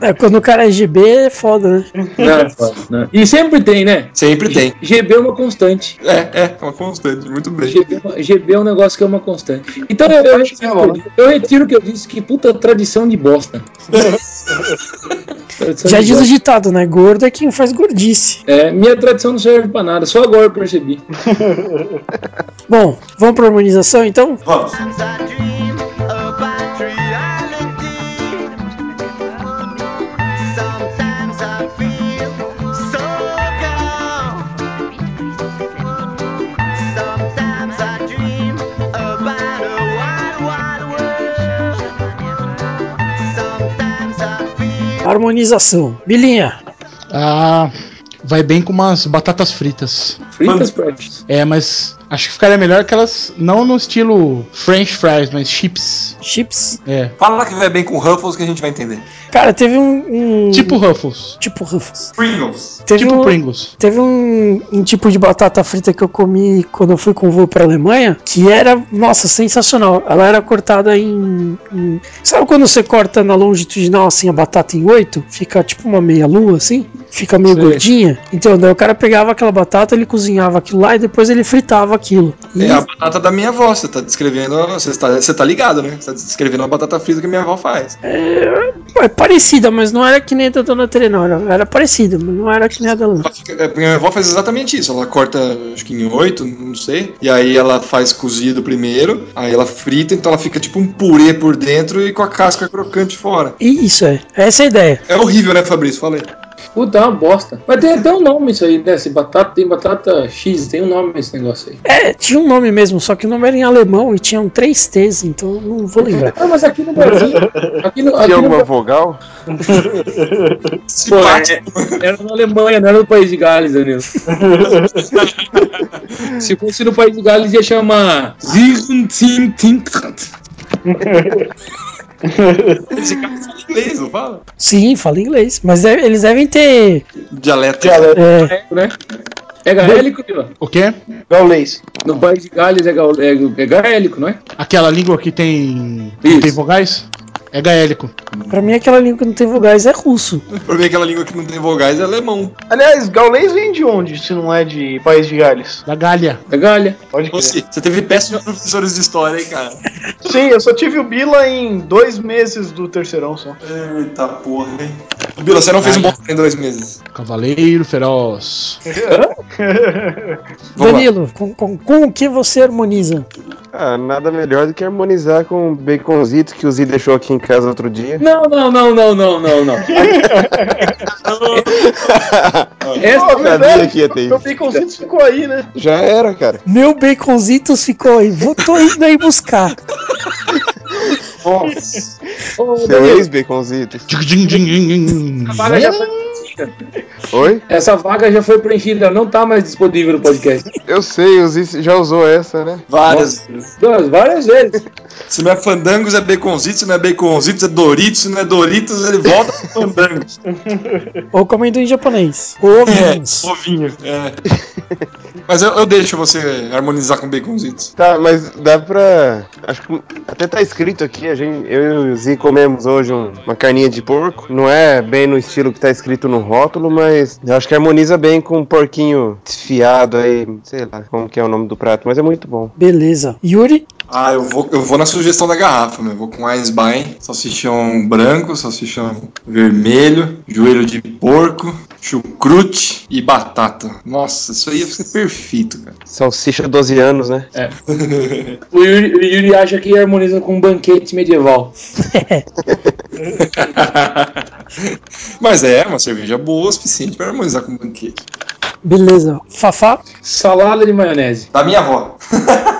É, quando o cara é GB é foda, né?
Não, não. E sempre tem, né?
Sempre tem.
GB é uma constante.
É, é, uma constante. Muito bem.
GB, é GB é um negócio que é uma constante. Então eu, eu, retiro, eu retiro o que eu disse, que puta tradição de bosta. Tradição
Já
de
diz o ditado, né? Gordo é quem faz gordice.
É, minha tradição não serve pra nada, só agora eu percebi.
Bom, vamos pra harmonização então?
Vamos.
Harmonização. Bilinha.
Ah, vai bem com umas batatas fritas.
Fritas, Precious.
É, mas acho que ficaria melhor aquelas, não no estilo French fries, mas chips.
Chips.
É,
Fala que vai bem com Ruffles que a gente vai entender.
Cara, teve um. um-
tipo Ruffles.
Tipo Ruffles.
Pringles.
Teve
Tipo
um,
Pringles.
Teve um, um tipo de batata frita que eu comi quando eu fui com o voo pra Alemanha, que era, nossa, sensacional. Ela era cortada em, em- Sabe quando você corta na longitudinal assim a batata em oito? Fica tipo uma meia lua assim? Fica meio
Sei.
gordinha. Então, daí o cara pegava aquela batata, ele cozinhava aquilo lá e depois ele fritava aquilo. E
É a batata da minha avó. Você tá descrevendo. Você tá, você tá ligado, né? Você tá descrevendo a batata frita que minha avó faz.
é parecida, mas não era que nem a da Dona Tere, não. Era, era parecida, mas não era que nem a.
Ela fica- é, Minha avó faz exatamente isso. Ela corta, acho que em oito, não sei. E aí ela faz cozido primeiro. Aí ela frita, então ela fica tipo um purê por dentro e com a casca crocante fora.
Isso é, essa é a ideia.
É horrível, né, Fabrício? Falei.
Puta, é uma bosta. Mas tem até um nome isso aí, né? Esse batata, tem batata X, tem um nome esse negócio aí.
É, tinha um nome mesmo, só que o nome era em alemão e tinham três T's, então não vou lembrar.
Ah, mas aqui no Brasil. Aqui no, aqui
Tinha
no,
alguma vogal?
Pô, é- era na Alemanha, não era no país de Gales, Danilo. Se fosse no país de Gales, ia chamar.
Esse cara fala inglês, não fala?
Sim, fala inglês, mas deve- eles devem ter.
Dialeto.
É,
né? É gaélico, Vila?
O quê?
Gaulês.
No país de Gales é, gal- é, é gaélico, não é?
Aquela língua que tem,
Isso.
tem vogais? É gaélico.
pra mim aquela língua que não tem vogais é russo.
Pra mim, aquela língua que não tem vogais é alemão.
Aliás, Gaulês vem de onde, se não é de País de Gales?
Da Gália.
É galha.
Pode crer.
Você, você teve péssimos professores de história, hein, cara?
Sim, eu só tive o Bila em dois meses do terceirão só.
Eita porra, hein? Bila, você não fez um bom em dois meses.
Cavaleiro feroz.
Danilo, com, com, com o que você harmoniza?
Ah, nada melhor do que harmonizar com o baconzito que o Z deixou aqui em casa outro dia.
Não, não, não, não, não, não, não. Essa,
sabia
verdade,
que ia ter
Meu baconzito ficou aí, né?
Já era, cara.
Meu baconzitos ficou aí, vou, tô indo aí buscar.
Nossa.
Seu
essa vaga já preenchida.
Oi?
Essa vaga já foi preenchida, não tá mais disponível no podcast.
Eu sei, o Ziz já usou essa, né?
Várias.
Duas, várias vezes.
Se não é Fandangos, é Baconzitos. Se não é Baconzitos, é Doritos. Se não é Doritos, ele volta pro Fandangos.
Ou como em japonês.
É,
Ovinhos.
ovinho. É. Mas eu, eu deixo você harmonizar com Baconzitos.
Tá, mas dá pra. Acho que até tá escrito aqui, a gente, eu e o Zi comemos hoje um- uma carninha de porco. Não é bem no estilo que tá escrito no rótulo, mas eu acho que harmoniza bem com um porquinho desfiado aí, sei lá como que é o nome do prato, mas é muito bom.
Beleza. Yuri?
Ah, eu vou, eu vou na sugestão da garrafa, meu. Eu vou com Eisbein, salsichão branco, salsichão vermelho, joelho de porco, chucrute e batata. Nossa, isso aí ia ser perfeito, cara.
Salsicha 12 anos, né?
O Yuri, o Yuri acha que harmoniza com um banquete medieval.
Mas é uma cerveja boa o suficiente para harmonizar com um banquete.
Beleza. Fafá?
Salada de maionese.
Da minha avó.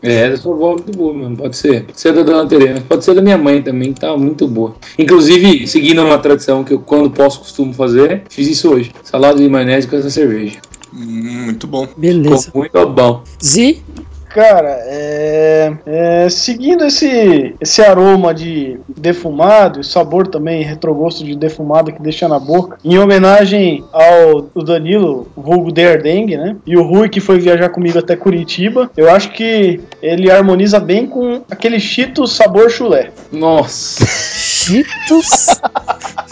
É, da sua avó muito boa, mano. Pode ser. Pode ser da dona Terena. Pode ser da minha mãe também, que tá muito boa. Inclusive, seguindo uma tradição que eu, quando posso, costumo fazer, fiz isso hoje. Salada de maionese com essa cerveja.
Hum, muito bom.
Beleza.
Ficou muito bom.
Zi?
Cara, é, é, seguindo esse, esse aroma de defumado, e sabor também retrogosto de defumado que deixa na boca, em homenagem ao Danilo, o vulgo Derdeng, né? E o Rui que foi viajar comigo até Curitiba, eu acho que ele harmoniza bem com aquele Cheetos sabor chulé.
Nossa.
Cheetos.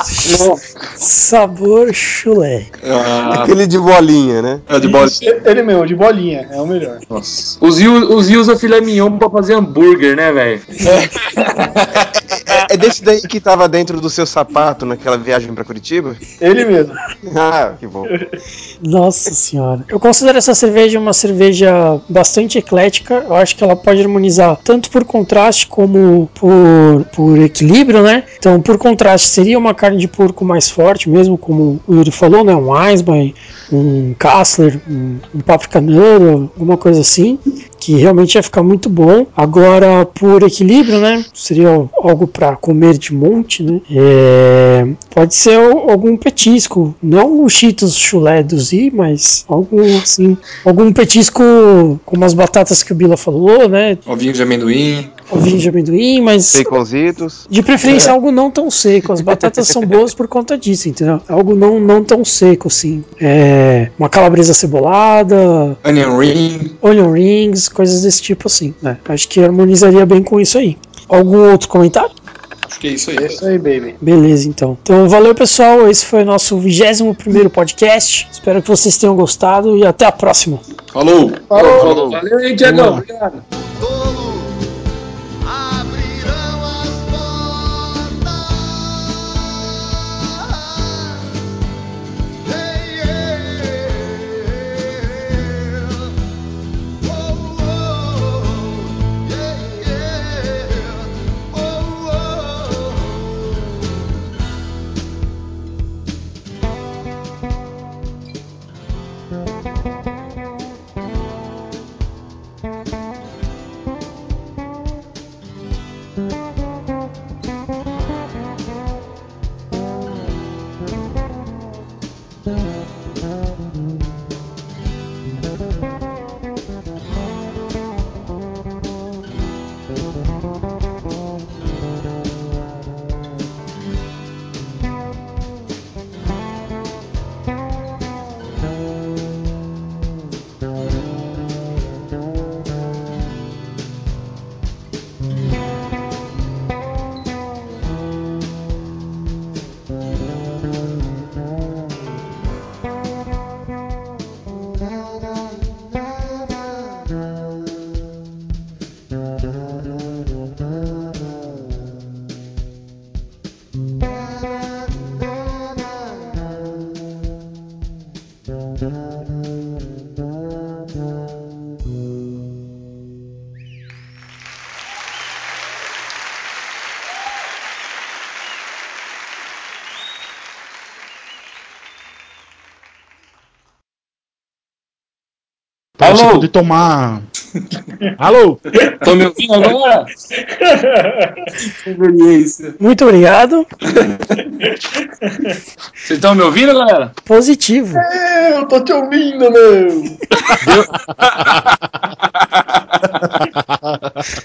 sabor chulé.
Ah,
Aquele de bolinha, né?
é de bola.
Isso, Ele mesmo, de bolinha, é o melhor.
Nossa.
Os Zil os filé mignon pra fazer hambúrguer, né, velho?
É, é desse daí que tava dentro do seu sapato naquela viagem pra Curitiba?
Ele mesmo.
Ah, que bom.
Nossa senhora. Eu considero essa cerveja uma cerveja bastante eclética. Eu acho que ela pode harmonizar tanto por contraste como por, por equilíbrio, né? Então, por contraste, seria uma carne de porco mais forte, mesmo como o Yuri falou, né? Um Eisbein, um Kassler, um, um Paprika Noodle, alguma coisa assim. Que realmente ia ficar muito bom. Agora, por equilíbrio, né? Seria algo para comer de monte, né? É, pode ser al- algum petisco. Não o Cheetos chulé do Z, mas algum assim. Algum petisco como as batatas que o Bila falou, né?
Ovinho de amendoim.
Ovinho de amendoim, mas.
Baconzitos.
De preferência algo não tão seco. As batatas são boas por conta disso, entendeu? Algo não, não tão seco, assim. É, uma calabresa cebolada,
Onion ring.
onion rings, coisas desse tipo assim, né? Acho que harmonizaria bem com isso aí. Algum outro comentário?
Acho que é isso aí.
É isso aí, baby.
Beleza, então. Então, valeu, pessoal. Esse foi o nosso 21 podcast. Espero que vocês tenham gostado e até a próxima.
Falou!
Falou!
Valeu aí, Tiagão. Obrigado.
Pra você
Alô?
poder tomar Alô?
Tô me ouvindo agora?
Muito obrigado.
Vocês estão me ouvindo, galera?
Positivo.
É, eu tô te ouvindo, meu.